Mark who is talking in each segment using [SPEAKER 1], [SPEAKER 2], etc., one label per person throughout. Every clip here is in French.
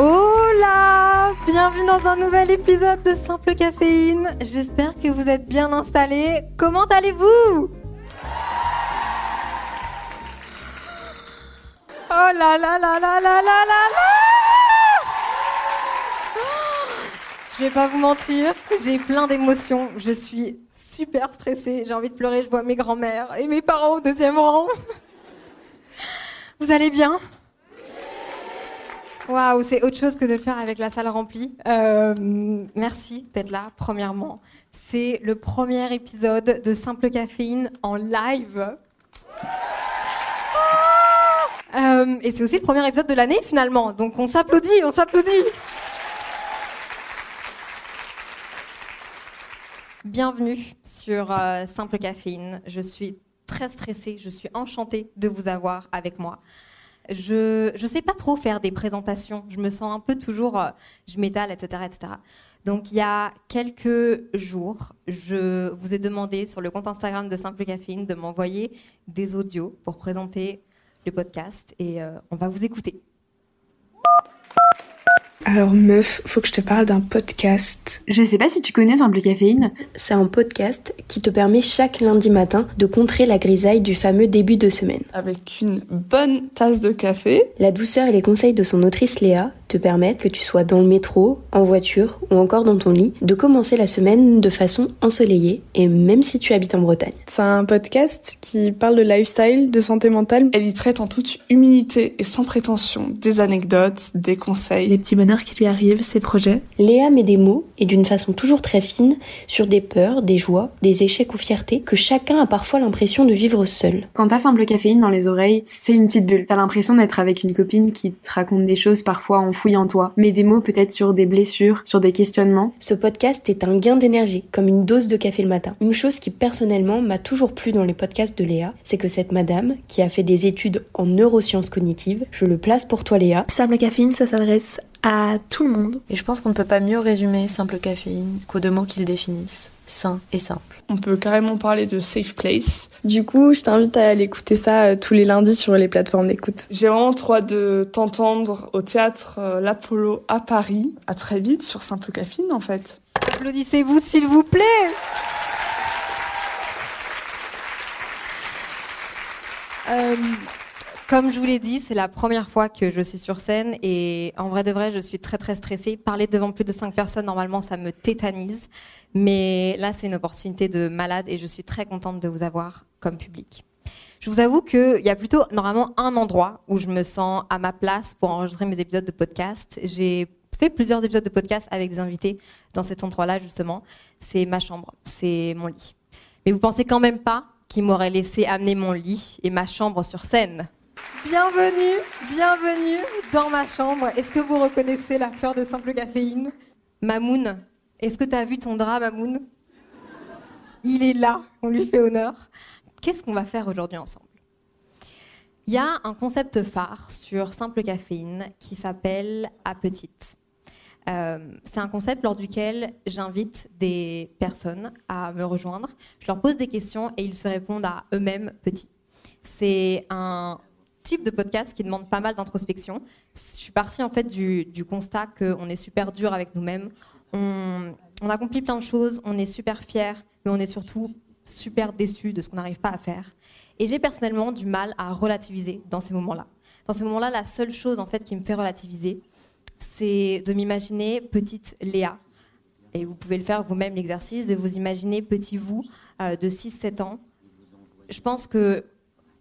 [SPEAKER 1] today.
[SPEAKER 2] Hola Bienvenue dans un nouvel épisode de Simple Caféine. J'espère que vous êtes bien installés. Comment allez-vous? Oh là là là là là là là là Je vais pas vous mentir, j'ai plein d'émotions. Je suis super stressée, j'ai envie de pleurer, je vois mes grands-mères et mes parents au deuxième rang. Vous allez bien? Waouh, c'est autre chose que de le faire avec la salle remplie. Euh, merci d'être là, premièrement. C'est le premier épisode de Simple Caféine en live. Euh, et c'est aussi le premier épisode de l'année finalement. Donc on s'applaudit, on s'applaudit. Bienvenue sur euh, Simple Caféine. Je suis très stressée, je suis enchantée de vous avoir avec moi. Je ne sais pas trop faire des présentations. Je me sens un peu toujours, euh, je m'étale, etc., etc. Donc il y a quelques jours, je vous ai demandé sur le compte Instagram de Simple Caféine de m'envoyer des audios pour présenter le podcast et euh, on va vous écouter.
[SPEAKER 3] Alors meuf, faut que je te parle d'un podcast.
[SPEAKER 4] Je sais pas si tu connais Simple Caféine.
[SPEAKER 5] C'est un podcast qui te permet chaque lundi matin de contrer la grisaille du fameux début de semaine.
[SPEAKER 3] Avec une bonne tasse de café.
[SPEAKER 5] La douceur et les conseils de son autrice Léa te permettent, que tu sois dans le métro, en voiture ou encore dans ton lit, de commencer la semaine de façon ensoleillée et même si tu habites en Bretagne.
[SPEAKER 3] C'est un podcast qui parle de lifestyle, de santé mentale. Elle y traite en toute humilité et sans prétention des anecdotes, des conseils.
[SPEAKER 4] Les petits bonheurs qui lui arrivent, ses projets.
[SPEAKER 5] Léa met des mots, et d'une façon toujours très fine, sur des peurs, des joies, des échecs ou fiertés que chacun a parfois l'impression de vivre seul.
[SPEAKER 4] Quand t'as Simple Caféine dans les oreilles, c'est une petite bulle. T'as l'impression d'être avec une copine qui te raconte des choses parfois en toi, mais des mots peut-être sur des blessures, sur des questionnements.
[SPEAKER 5] Ce podcast est un gain d'énergie, comme une dose de café le matin. Une chose qui personnellement m'a toujours plu dans les podcasts de Léa, c'est que cette madame, qui a fait des études en neurosciences cognitives, je le place pour toi Léa,
[SPEAKER 4] Simple Caféine, ça s'adresse à tout le monde.
[SPEAKER 6] Et je pense qu'on ne peut pas mieux résumer simple caféine qu'aux deux mots qui le définissent, sain et simple.
[SPEAKER 3] On peut carrément parler de safe place.
[SPEAKER 7] Du coup, je t'invite à aller écouter ça euh, tous les lundis sur les plateformes d'écoute.
[SPEAKER 3] J'ai vraiment trop hâte de t'entendre au théâtre euh, L'Apollo à Paris. À très vite sur Simple Caféine en fait.
[SPEAKER 2] Applaudissez-vous s'il vous plaît. Euh, comme je vous l'ai dit, c'est la première fois que je suis sur scène et en vrai de vrai, je suis très très stressée. Parler devant plus de cinq personnes, normalement, ça me tétanise. Mais là, c'est une opportunité de malade et je suis très contente de vous avoir comme public. Je vous avoue qu'il y a plutôt normalement un endroit où je me sens à ma place pour enregistrer mes épisodes de podcast. J'ai fait plusieurs épisodes de podcast avec des invités dans cet endroit-là, justement. C'est ma chambre, c'est mon lit. Mais vous pensez quand même pas qu'il m'aurait laissé amener mon lit et ma chambre sur scène Bienvenue, bienvenue dans ma chambre. Est-ce que vous reconnaissez la fleur de simple caféine? Mamoun, est-ce que tu as vu ton drap, Mamoun? Il est là, on lui fait honneur. Qu'est-ce qu'on va faire aujourd'hui ensemble? Il y a un concept phare sur simple caféine qui s'appelle à petite. Euh, c'est un concept lors duquel j'invite des personnes à me rejoindre. Je leur pose des questions et ils se répondent à eux-mêmes petits. C'est un type de podcast qui demande pas mal d'introspection. Je suis partie en fait du, constat qu'on est super dur avec nous-mêmes. On, accomplit plein de choses, on est super fiers, mais on est surtout super déçus de ce qu'on n'arrive pas à faire. Et j'ai personnellement du mal à relativiser dans ces moments-là. Dans ces moments-là, la seule chose en fait qui me fait relativiser, c'est de m'imaginer petite Léa. Et vous pouvez le faire vous-même l'exercice, de vous imaginer petit vous euh, de 6-7 ans. Je pense que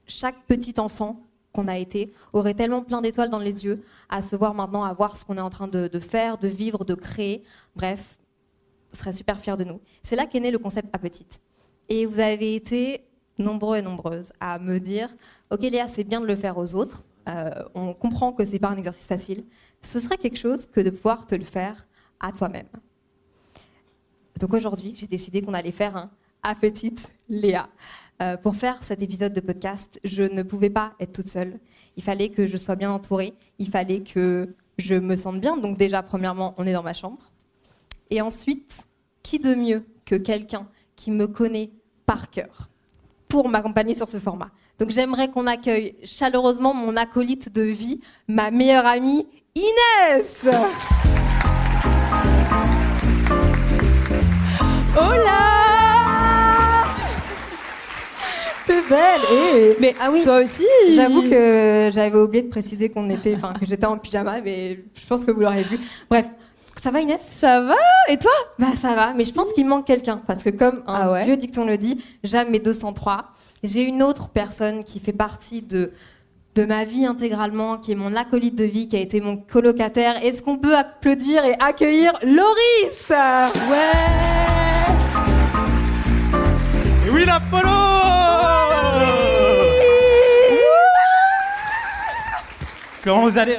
[SPEAKER 2] chaque petit enfant qu'on a été aurait tellement plein d'étoiles dans les yeux à se voir maintenant, à voir ce qu'on est en train de, faire, de vivre, de créer. Bref, serait super fière de nous. C'est là qu'est né le concept à petite. Et vous avez été nombreux et nombreuses à me dire Ok, Léa, c'est bien de le faire aux autres. Euh, on comprend que c'est pas un exercice facile. Ce serait quelque chose que de pouvoir te le faire à toi-même. Donc aujourd'hui, j'ai décidé qu'on allait faire un à petite Léa. Euh, pour faire cet épisode de podcast, je ne pouvais pas être toute seule. Il fallait que je sois bien entourée. Il fallait que je me sente bien. Donc déjà, premièrement, on est dans ma chambre. Et ensuite, qui de mieux que quelqu'un qui me connaît par cœur pour m'accompagner sur ce format? Donc j'aimerais qu'on accueille chaleureusement mon acolyte de vie, ma meilleure amie, Inès Eh.
[SPEAKER 7] Mais
[SPEAKER 2] ah oui,
[SPEAKER 7] toi aussi.
[SPEAKER 2] J'avoue que j'avais oublié de préciser qu'on était, enfin que j'étais en pyjama, mais je pense que vous l'aurez vu. Bref, ça va Inès?
[SPEAKER 7] Ça va. Et toi?
[SPEAKER 2] Bah ça va, mais je pense qu'il manque quelqu'un parce que comme un
[SPEAKER 7] Ah ouais.
[SPEAKER 2] vieux dicton le dit, jamais 203. J'ai une autre personne qui fait partie de de ma vie intégralement, qui est mon acolyte de vie, qui a été mon colocataire. Est-ce qu'on peut applaudir et accueillir Loris? Ouais.
[SPEAKER 8] Et oui, l'Apollo Comment vous allez?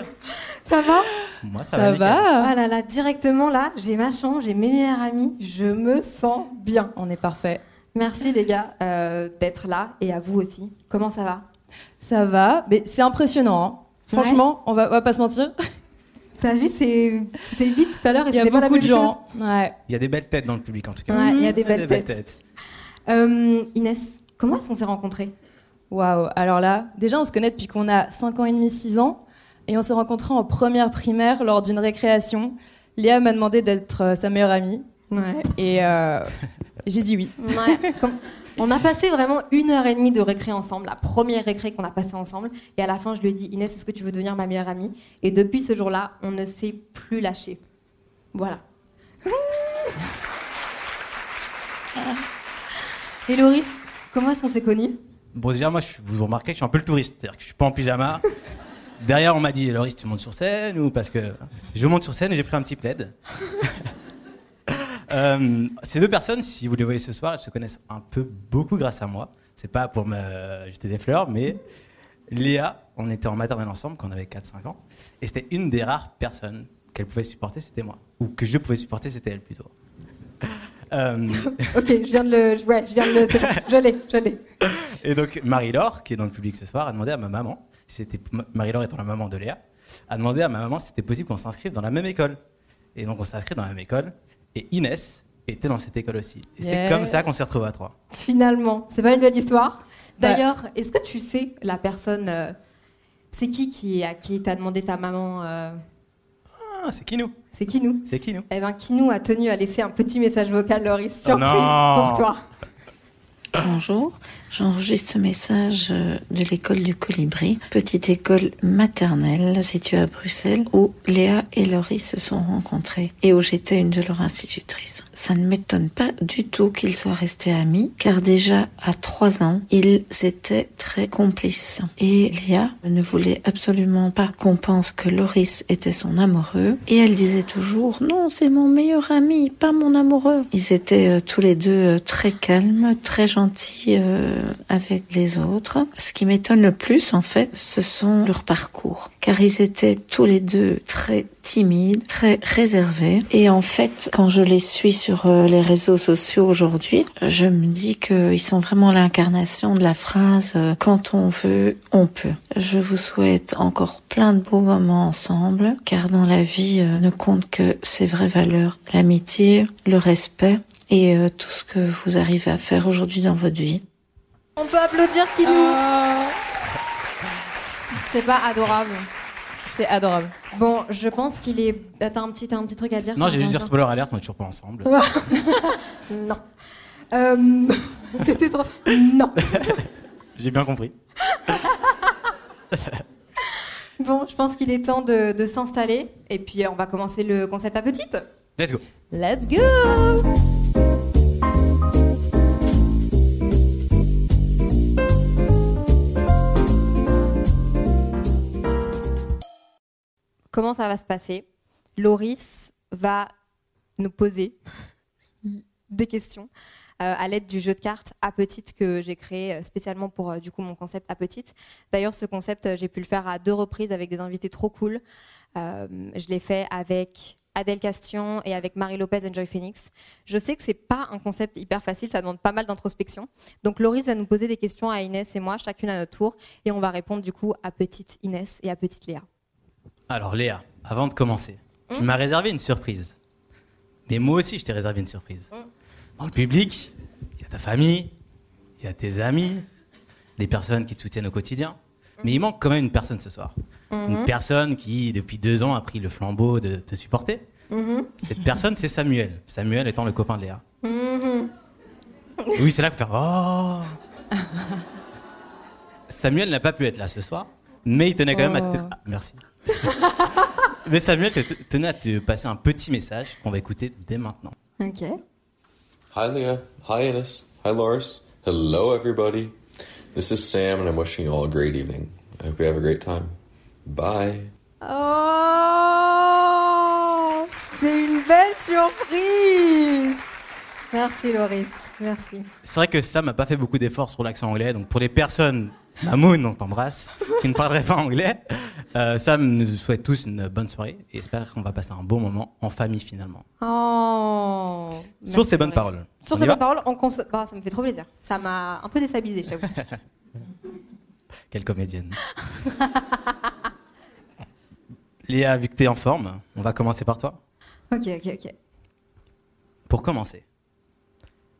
[SPEAKER 2] Ça va?
[SPEAKER 8] Moi, ça,
[SPEAKER 7] Ça
[SPEAKER 8] va.
[SPEAKER 7] va
[SPEAKER 2] Ah là là, directement là, j'ai ma chambre, j'ai mes meilleurs amis, je me sens bien.
[SPEAKER 7] On est parfait.
[SPEAKER 2] Merci les gars euh, d'être là et à vous aussi. Comment ça va?
[SPEAKER 7] Ça va, mais c'est impressionnant. hein. Franchement, on, va, on va pas se mentir.
[SPEAKER 2] T'as vu, c'est- c'était vite tout à l'heure et
[SPEAKER 7] Il y a
[SPEAKER 2] c'était pas la même
[SPEAKER 7] de gens. Ouais.
[SPEAKER 8] Il y a des belles têtes dans le public, en tout cas.
[SPEAKER 2] Ouais, il y a des belles têtes. Euh, Inès, comment est-ce qu'on s'est rencontrés?
[SPEAKER 7] Waouh. Alors là, déjà, on se connaît depuis qu'on a 5 ans et demi, 6 ans. Et on s'est rencontrés en première primaire lors d'une récréation. Léa m'a demandé d'être euh, sa meilleure amie.
[SPEAKER 2] Ouais.
[SPEAKER 7] Et euh, j'ai dit oui.
[SPEAKER 2] Ouais, comme- on a passé vraiment une heure et demie de récré ensemble, la première récré qu'on a passée ensemble. Et à la fin, je lui ai dit Inès, est-ce que tu veux devenir ma meilleure amie? Et depuis ce jour-là, on ne s'est plus lâché. Voilà. Et Loris, comment est-ce qu'on s'est connus?
[SPEAKER 8] Bon, déjà, moi, je vous remarquez que je suis un peu le touriste. C'est-à-dire que je suis pas en pyjama. Derrière, on m'a dit, Loris, tu montes sur scène ou parce que je monte sur scène et j'ai pris un petit plaid. Euh, ces deux personnes, si vous les voyez ce soir, elles se connaissent un peu beaucoup grâce à moi. C'est pas pour me jeter des fleurs, mais Léa, on était en maternelle ensemble quand on avait 4-5 ans. Et c'était une des rares personnes qu'elle pouvait supporter, c'était moi. Ou que je pouvais supporter, c'était elle plutôt. Euh,
[SPEAKER 2] Ok, je viens de le. Ouais, je viens de le. Je l'ai, je l'ai.
[SPEAKER 8] Et donc Marie-Laure, qui est dans le public ce soir, a demandé à ma maman, c'était Marie-Laure étant la maman de Léa, a demandé à ma maman si c'était possible qu'on s'inscrive dans la même école. Et donc on s'est inscrit dans la même école. Et Inès était dans cette école aussi. Et
[SPEAKER 7] Yeah.
[SPEAKER 8] c'est comme ça qu'on s'est retrouvés à trois.
[SPEAKER 2] Finalement, c'est pas une belle histoire.
[SPEAKER 7] Bah-
[SPEAKER 2] D'ailleurs, est-ce que tu sais la personne. euh, c'est qui qui, à qui t'a demandé ta maman euh,
[SPEAKER 8] Ah, c'est qui nous
[SPEAKER 2] C'est qui nous
[SPEAKER 8] C'est qui nous
[SPEAKER 2] Eh ben, Kinou a tenu à laisser un petit message vocal, Loris,
[SPEAKER 8] Oh
[SPEAKER 2] surprise pour toi.
[SPEAKER 9] Bonjour, j'enregistre ce message euh, de l'école du Colibri, petite école maternelle située à Bruxelles où Léa et Laurie se sont rencontrés et où j'étais une de leurs institutrices. Ça ne m'étonne pas du tout qu'ils soient restés amis car déjà à trois ans, ils étaient très complices. Et Léa ne voulait absolument pas qu'on pense que Loris était son amoureux et elle disait toujours non, c'est mon meilleur ami, pas mon amoureux. Ils étaient euh, tous les deux euh, très calmes, très gentils avec les autres. Ce qui m'étonne le plus, en fait, ce sont leurs parcours, car ils étaient tous les deux très timides, très réservés. Et en fait, quand je les suis sur euh, les réseaux sociaux aujourd'hui, je me dis qu'ils sont vraiment l'incarnation de la phrase euh, quand on veut, on peut. Je vous souhaite encore plein de beaux moments ensemble, car dans la vie euh, ne compte que ces vraies valeurs, l'amitié, le respect et euh, tout ce que vous arrivez à faire aujourd'hui dans votre vie.
[SPEAKER 2] On peut applaudir Kinou
[SPEAKER 7] Ah.
[SPEAKER 2] C'est pas adorable.
[SPEAKER 7] C'est adorable.
[SPEAKER 2] Bon, je pense qu'il est. T'as un petit, t'as un petit truc à dire
[SPEAKER 8] Non, j'ai juste dire spoiler alert, on est toujours pas ensemble.
[SPEAKER 2] Non. Euh, C'était trop. Non.
[SPEAKER 8] J'ai bien compris.
[SPEAKER 2] Bon, je pense qu'il est temps de, de s'installer. Et puis, on va commencer le concept à petite.
[SPEAKER 8] Let's go.
[SPEAKER 7] Let's go
[SPEAKER 2] Comment ça va se passer Loris va nous poser des questions euh, à l'aide du jeu de cartes à petite que j'ai créé euh, spécialement pour euh, du coup mon concept à petite. D'ailleurs, ce concept, j'ai pu le faire à deux reprises avec des invités trop cool. Je l'ai fait avec Adèle Castillon et avec Marie Lopez et Joy Phoenix. Je sais que c'est pas un concept hyper facile, ça demande pas mal d'introspection. Donc Loris va nous poser des questions à Inès et moi, chacune à notre tour, et on va répondre du coup à petite Inès et à petite Léa.
[SPEAKER 8] Alors Léa, avant de commencer, tu m'as réservé une surprise. Mais moi aussi, je t'ai réservé une surprise. Dans le public, il y a ta famille, il y a tes amis, des personnes qui te soutiennent au quotidien. Mais il manque quand même une personne ce soir. Une
[SPEAKER 2] Mhm.
[SPEAKER 8] personne qui, depuis deux ans, a pris le flambeau de te supporter.
[SPEAKER 2] Mhm.
[SPEAKER 8] Cette personne, c'est Samuel. Samuel étant le copain de Léa.
[SPEAKER 2] Mhm.
[SPEAKER 8] Oui, c'est là faut faire Oh Samuel n'a pas pu être là ce soir, mais il tenait quand même à te...
[SPEAKER 2] Oh.
[SPEAKER 8] Ah, merci. mais Samuel te- tenait à te passer un petit message qu'on va écouter dès maintenant.
[SPEAKER 2] Ok.
[SPEAKER 10] Hi, Leah. Hi, Ines. Hi, Lars. Hello, everybody. This is Sam, and I'm wishing you all a great evening. I hope you have a great time. Bye.
[SPEAKER 2] Oh C'est une belle surprise Merci Loris, merci.
[SPEAKER 8] C'est vrai que Sam n'a pas fait beaucoup d'efforts sur l'accent anglais, donc pour les personnes, Mamoun, on t'embrasse, qui ne parleraient pas anglais, euh, Sam nous souhaite tous une bonne soirée et espère qu'on va passer un bon moment en famille finalement.
[SPEAKER 2] Oh
[SPEAKER 8] Sur ces bonnes paroles.
[SPEAKER 2] Sur ces bonnes paroles, on cons- bah, ça me fait trop plaisir. Ça m'a un peu déstabilisé, je t'avoue.
[SPEAKER 8] Quelle comédienne. Léa, vu que tu es en forme, on va commencer par toi.
[SPEAKER 2] ok, ok, ok.
[SPEAKER 8] Pour commencer,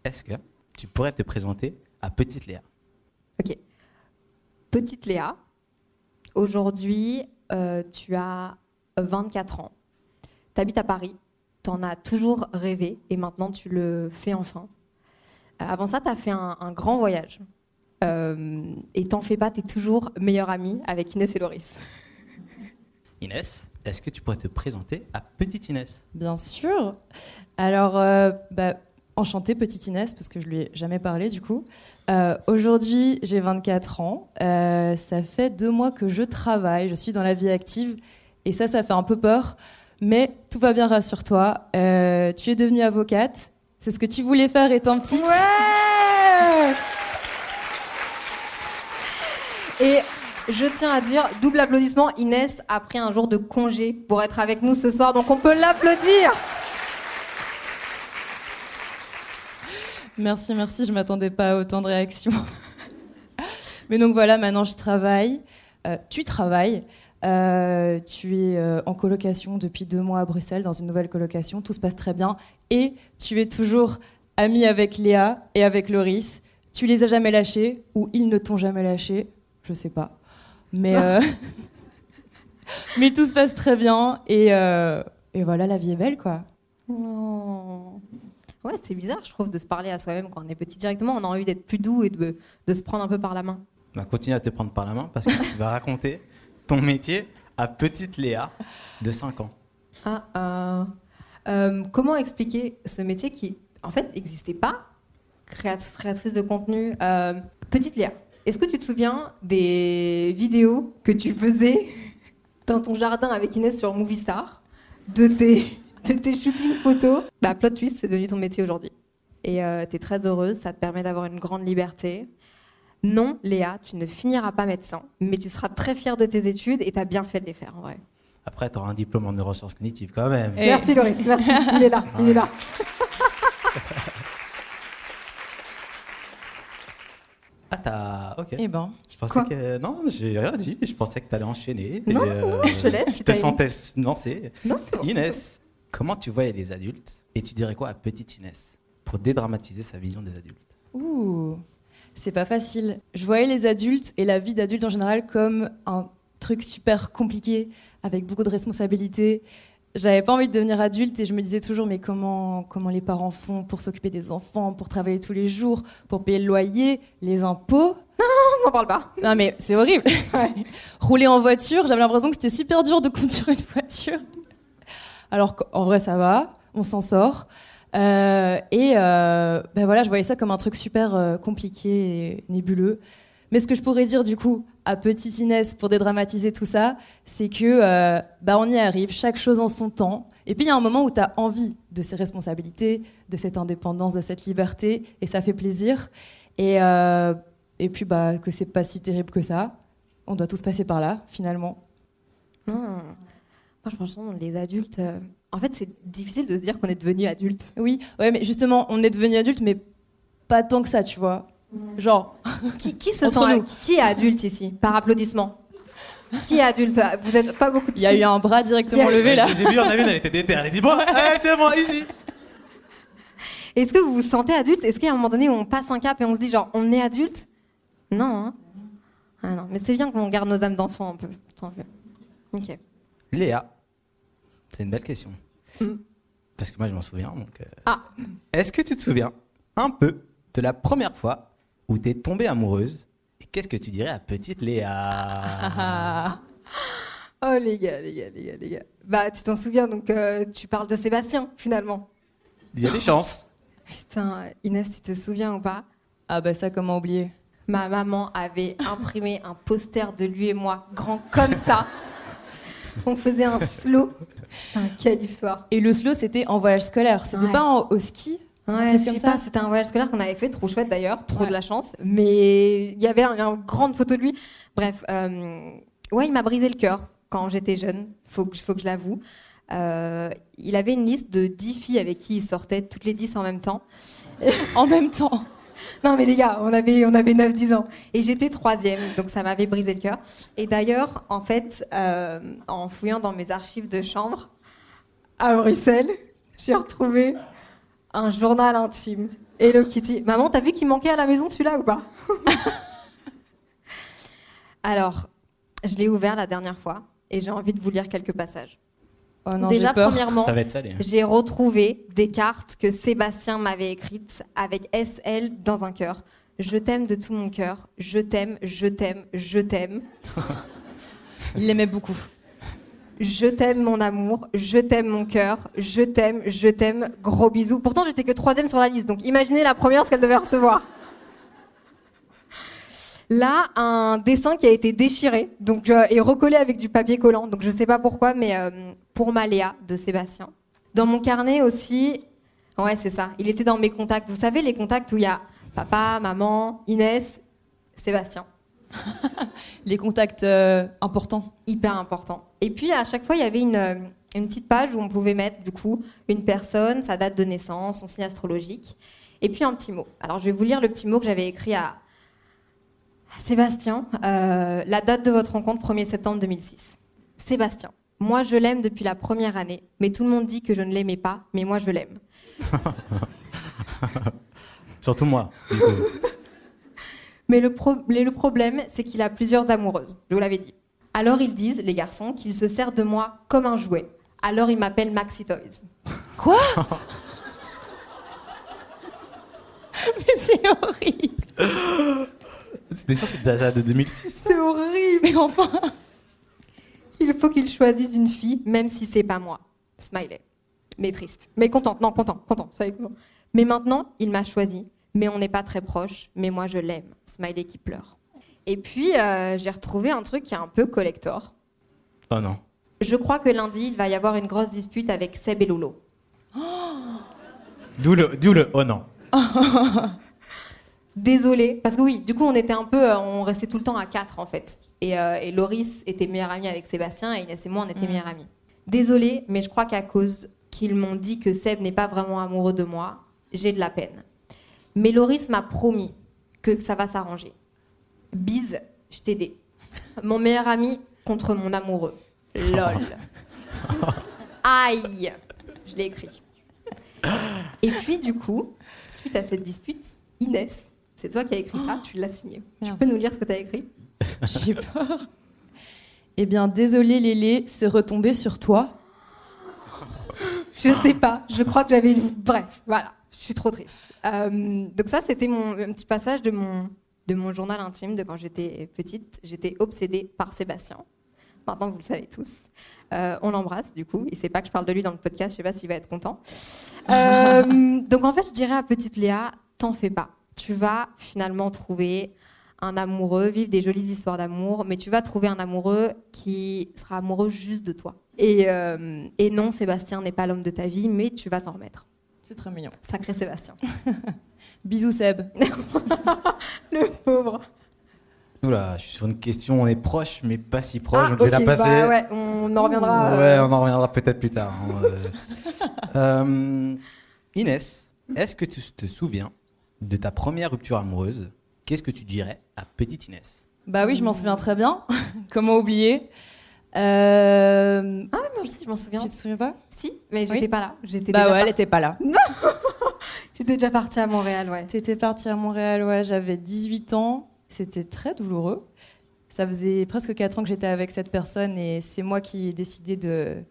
[SPEAKER 8] est-ce que tu pourrais te présenter à Petite Léa?
[SPEAKER 2] Ok. Petite Léa, aujourd'hui, euh, tu as 24 ans. Tu habites à Paris. Tu en as toujours rêvé et maintenant tu le fais enfin. Euh, avant ça, tu as fait un, un grand voyage. Euh, et t'en fais pas, tu es toujours meilleure amie avec Inès et Loris.
[SPEAKER 8] Inès, est-ce que tu pourrais te présenter à Petite Inès?
[SPEAKER 7] Bien sûr. Alors, euh, bah, enchantée, petite Inès, parce que je lui ai jamais parlé du coup. Euh, Aujourd'hui, j'ai 24 ans. Euh, ça fait deux mois que je travaille. Je suis dans la vie active. Et ça, ça fait un peu peur. Mais tout va bien, rassure-toi. Euh, tu es devenue avocate. C'est ce que tu voulais faire étant petite.
[SPEAKER 2] Ouais Et je tiens à dire, double applaudissement, Inès a pris un jour de congé pour être avec nous ce soir, donc on peut l'applaudir.
[SPEAKER 7] Merci, merci, je m'attendais pas à autant de réactions. Mais donc voilà, maintenant je travaille. Euh, tu travailles. Euh, tu es euh, en colocation depuis deux mois à Bruxelles, dans une nouvelle colocation. Tout se passe très bien. Et tu es toujours amie avec Léa et avec Loris. Tu les as jamais lâchés ou ils ne t'ont jamais lâché. Je sais pas. Mais, Mais tout se passe très bien. Et, et voilà, la vie est belle, quoi.
[SPEAKER 2] Oh. Ouais, c'est bizarre, je trouve, de se parler à soi-même quand on est petit. Directement, on a envie d'être plus doux et de, de se prendre un peu par la main.
[SPEAKER 8] On va continuer à te prendre par la main parce que tu vas raconter ton métier à Petite Léa de 5 ans.
[SPEAKER 2] Ah, euh, euh, comment expliquer ce métier qui, en fait, n'existait pas Créatrice, créatrice de contenu. Euh, petite Léa, est-ce que tu te souviens des vidéos que tu faisais dans ton jardin avec Inès sur Movistar de tes, de tes shootings photos bah, Plot twist, c'est devenu ton métier aujourd'hui. Et tu es très heureuse, ça te permet d'avoir une grande liberté. Non, Léa, tu ne finiras pas médecin, mais tu seras très fière de tes études et tu as bien fait de les faire en vrai.
[SPEAKER 8] Après, tu auras un diplôme en neurosciences cognitives quand même.
[SPEAKER 7] Et-
[SPEAKER 2] Merci Loris, merci. Il est là, il est là.
[SPEAKER 8] Ah, t'as. Ok.
[SPEAKER 7] Eh ben,
[SPEAKER 8] Je pensais
[SPEAKER 2] Quoi
[SPEAKER 8] que. Non, j'ai rien dit. Je pensais que t'allais enchaîner.
[SPEAKER 2] Non,
[SPEAKER 8] Et,
[SPEAKER 2] non, je te laisse, si
[SPEAKER 8] Je te sentais lancé.
[SPEAKER 2] Non, c'est bon,
[SPEAKER 8] Inès, comment tu voyais les adultes et tu dirais quoi à petite Inès pour dédramatiser sa vision des adultes?
[SPEAKER 7] Ouh, c'est pas facile. Je voyais les adultes et la vie d'adulte en général comme un truc super compliqué, avec beaucoup de responsabilités. J'avais pas envie de devenir adulte et je me disais toujours mais comment comment les parents font pour s'occuper des enfants, pour travailler tous les jours, pour payer le loyer, les impôts?
[SPEAKER 2] On n'en parle pas.
[SPEAKER 7] Non mais c'est horrible. Rouler en voiture, j'avais l'impression que c'était super dur de conduire une voiture. Alors qu'en vrai ça va, on s'en sort. Euh, et euh, ben voilà, je voyais ça comme un truc super euh, compliqué et nébuleux. Mais ce que je pourrais dire du coup à petite Inès pour dédramatiser tout ça, c'est que bah on y arrive, chaque chose en son temps. Et puis il y a un moment où tu as envie de ces responsabilités, de cette indépendance, de cette liberté, et ça fait plaisir. Et, et puis bah, que c'est pas si terrible que ça. On doit tous passer par là, finalement.
[SPEAKER 2] Non. Moi, je pense que les adultes. euh, En fait, c'est difficile de se dire qu'on est devenu adulte.
[SPEAKER 7] Oui, ouais, mais justement, on est devenu adulte, mais pas tant que ça, tu vois. Genre,
[SPEAKER 2] Qui, qui se sent
[SPEAKER 7] nous.
[SPEAKER 2] qui- est adulte ici Par applaudissement? Qui est adulte? Vous êtes pas beaucoup de
[SPEAKER 7] il y a eu un bras directement
[SPEAKER 2] a-
[SPEAKER 7] levé là.
[SPEAKER 8] J'ai vu, en a une, elle était déterre. Elle a dit Bon, allez, c'est moi, ici.
[SPEAKER 2] Est-ce que vous vous sentez adulte? Est-ce qu'il y a un moment donné où on passe un cap et on se dit genre on est adulte? Non. Hein ah non, mais c'est bien qu'on garde nos âmes d'enfant un peu. Tant mieux. Ok.
[SPEAKER 8] Léa, c'est une belle question. Parce que moi, je m'en souviens. Donc, euh,
[SPEAKER 2] Ah.
[SPEAKER 8] Est-ce que tu te souviens un peu de la première fois où tu es tombée amoureuse Et qu'est-ce que tu dirais à petite Léa?
[SPEAKER 2] Oh les gars, les gars, les gars, les gars. Bah tu t'en souviens donc euh, tu parles de Sébastien finalement.
[SPEAKER 8] Il y a des chances.
[SPEAKER 2] Putain, Inès, tu te souviens ou pas?
[SPEAKER 7] Ah bah ça, comment oublier?
[SPEAKER 2] Ma maman avait imprimé un poster de lui et moi, grand comme ça. On faisait un slow. Putain, quelle histoire.
[SPEAKER 7] Et le slow, c'était en voyage scolaire. C'était
[SPEAKER 2] Ouais.
[SPEAKER 7] pas en- au ski
[SPEAKER 2] Ouais,
[SPEAKER 7] Un
[SPEAKER 2] je sais
[SPEAKER 7] comme
[SPEAKER 2] pas,
[SPEAKER 7] ça
[SPEAKER 2] c'était un voyage scolaire qu'on avait fait, trop chouette d'ailleurs, trop
[SPEAKER 7] Ouais.
[SPEAKER 2] de la chance. Mais il y avait un- une grande photo de lui. Bref, euh, ouais, il m'a brisé le cœur quand j'étais jeune, faut que, faut que je l'avoue. Euh, il avait une liste de 10 filles avec qui il sortait, toutes les 10 en même temps.
[SPEAKER 7] En même temps.
[SPEAKER 2] Non mais les gars, on avait, on avait 9-10 ans. Et j'étais troisième, donc ça m'avait brisé le cœur. Et d'ailleurs, en fait, euh, en fouillant dans mes archives de chambre à Bruxelles, j'ai retrouvé un journal intime. Hello Kitty. Maman, t'as vu qu'il manquait à la maison celui-là ou pas? Alors, je l'ai ouvert la dernière fois et j'ai envie de vous lire quelques passages.
[SPEAKER 7] Oh non,
[SPEAKER 2] Déjà, premièrement,
[SPEAKER 8] hein.
[SPEAKER 2] j'ai retrouvé des cartes que Sébastien m'avait écrites avec SL dans un cœur. Je t'aime de tout mon cœur. Je t'aime, je t'aime, je t'aime.
[SPEAKER 7] Il l'aimait beaucoup.
[SPEAKER 2] Je t'aime mon amour. Je t'aime mon cœur. Je t'aime, je t'aime. Gros bisous. Pourtant, j'étais que troisième sur la liste. Donc imaginez la première ce qu'elle devait recevoir. Là, un dessin qui a été déchiré donc, euh, et recollé avec du papier collant. Donc je sais pas pourquoi, mais euh, pour Maléa de Sébastien. Dans mon carnet aussi, ouais, c'est ça. Il était dans mes contacts. Vous savez, les contacts où il y a papa, maman, Inès, Sébastien.
[SPEAKER 7] Les contacts euh, importants.
[SPEAKER 2] Hyper important. Et puis, à chaque fois, il y avait une, euh, une petite page où on pouvait mettre, du coup, une personne, sa date de naissance, son signe astrologique, et puis un petit mot. Alors, je vais vous lire le petit mot que j'avais écrit à Sébastien. Euh, la date de votre rencontre, 1er septembre 2006. Sébastien, moi, je l'aime depuis la première année, mais tout le monde dit que je ne l'aimais pas, mais moi, je l'aime.
[SPEAKER 8] Surtout moi. du coup.
[SPEAKER 2] Mais le, pro- mais le problème, c'est qu'il a plusieurs amoureuses, je vous l'avais dit. Alors ils disent, les garçons, qu'il se sert de moi comme un jouet. Alors il m'appelle Maxi Toys.
[SPEAKER 7] Quoi? Mais c'est horrible.
[SPEAKER 8] C'était sûr que c'était date de 2006.
[SPEAKER 2] C'est horrible.
[SPEAKER 7] Mais enfin.
[SPEAKER 2] Il faut qu'il choisisse une fille, même si c'est pas moi. Smiley. Mais triste. Mais contente. Non, content, content. Ça y est, content. Mais maintenant, il m'a choisi. Mais on n'est pas très proches. Mais moi, je l'aime. Smiley qui pleure. Et puis, euh, j'ai retrouvé un truc qui est un peu collector.
[SPEAKER 8] Oh non.
[SPEAKER 2] Je crois que lundi, il va y avoir une grosse dispute avec Seb et Lolo.
[SPEAKER 8] D'où le, d'où le. Oh non.
[SPEAKER 2] Désolée, parce que oui, du coup, on était un peu, euh, on restait tout le temps à quatre en fait. Et, euh, et Loris était meilleure amie avec Sébastien et Inès et moi, on était
[SPEAKER 7] Mm.
[SPEAKER 2] meilleures amies. Désolée, mais je crois qu'à cause qu'ils m'ont dit que Seb n'est pas vraiment amoureux de moi, j'ai de la peine. Mais Loris m'a promis que ça va s'arranger. Bise, je t'aidais. Mon meilleur ami contre mon amoureux. Lol. Aïe Je l'ai écrit. Et puis, du coup, suite à cette dispute, Inès, c'est toi qui as écrit ça, tu l'as signé. Tu peux nous lire ce que tu as écrit
[SPEAKER 7] J'ai peur. Eh bien, désolé Lélé, c'est retombé sur toi.
[SPEAKER 2] Je sais pas, je crois que j'avais. Bref, voilà, je suis trop triste. Euh, donc, ça, c'était mon un petit passage de mon, de mon journal intime de quand j'étais petite. J'étais obsédée par Sébastien. Maintenant, vous le savez tous. Euh, on l'embrasse, du coup. Il sait pas que je parle de lui dans le podcast, je sais pas s'il va être content. Euh, donc, en fait, je dirais à petite Léa, t'en fais pas. Tu vas finalement trouver un amoureux, vivre des jolies histoires d'amour, mais tu vas trouver un amoureux qui sera amoureux juste de toi. Et, euh, et non, Sébastien n'est pas l'homme de ta vie, mais tu vas t'en remettre.
[SPEAKER 7] C'est très mignon.
[SPEAKER 2] Sacré Sébastien.
[SPEAKER 7] Bisous Seb.
[SPEAKER 2] Le pauvre.
[SPEAKER 8] Oula, je suis sur une question, on est proche, mais pas si proche.
[SPEAKER 2] Ah,
[SPEAKER 8] donc je vais la passer.
[SPEAKER 2] bah ouais, on en reviendra.
[SPEAKER 8] Ouais,
[SPEAKER 2] euh,
[SPEAKER 8] on en reviendra peut-être plus tard. hein. Euh, Inès, est-ce que tu te souviens de ta première rupture amoureuse Qu'est-ce que tu dirais à petite Inès?
[SPEAKER 7] Bah oui, je m'en souviens très bien. Comment oublier? Euh,
[SPEAKER 2] Ah, moi aussi, je m'en souviens.
[SPEAKER 7] Tu te souviens pas?
[SPEAKER 2] Si, mais j'étais
[SPEAKER 7] Oui.
[SPEAKER 2] pas là. J'étais
[SPEAKER 7] Bah
[SPEAKER 2] déjà
[SPEAKER 7] ouais, elle était pas là.
[SPEAKER 2] J'étais déjà partie à Montréal, ouais.
[SPEAKER 7] T'étais partie à Montréal, ouais, j'avais 18 ans. C'était très douloureux. Ça faisait presque 4 ans que j'étais avec cette personne et c'est moi qui ai décidé de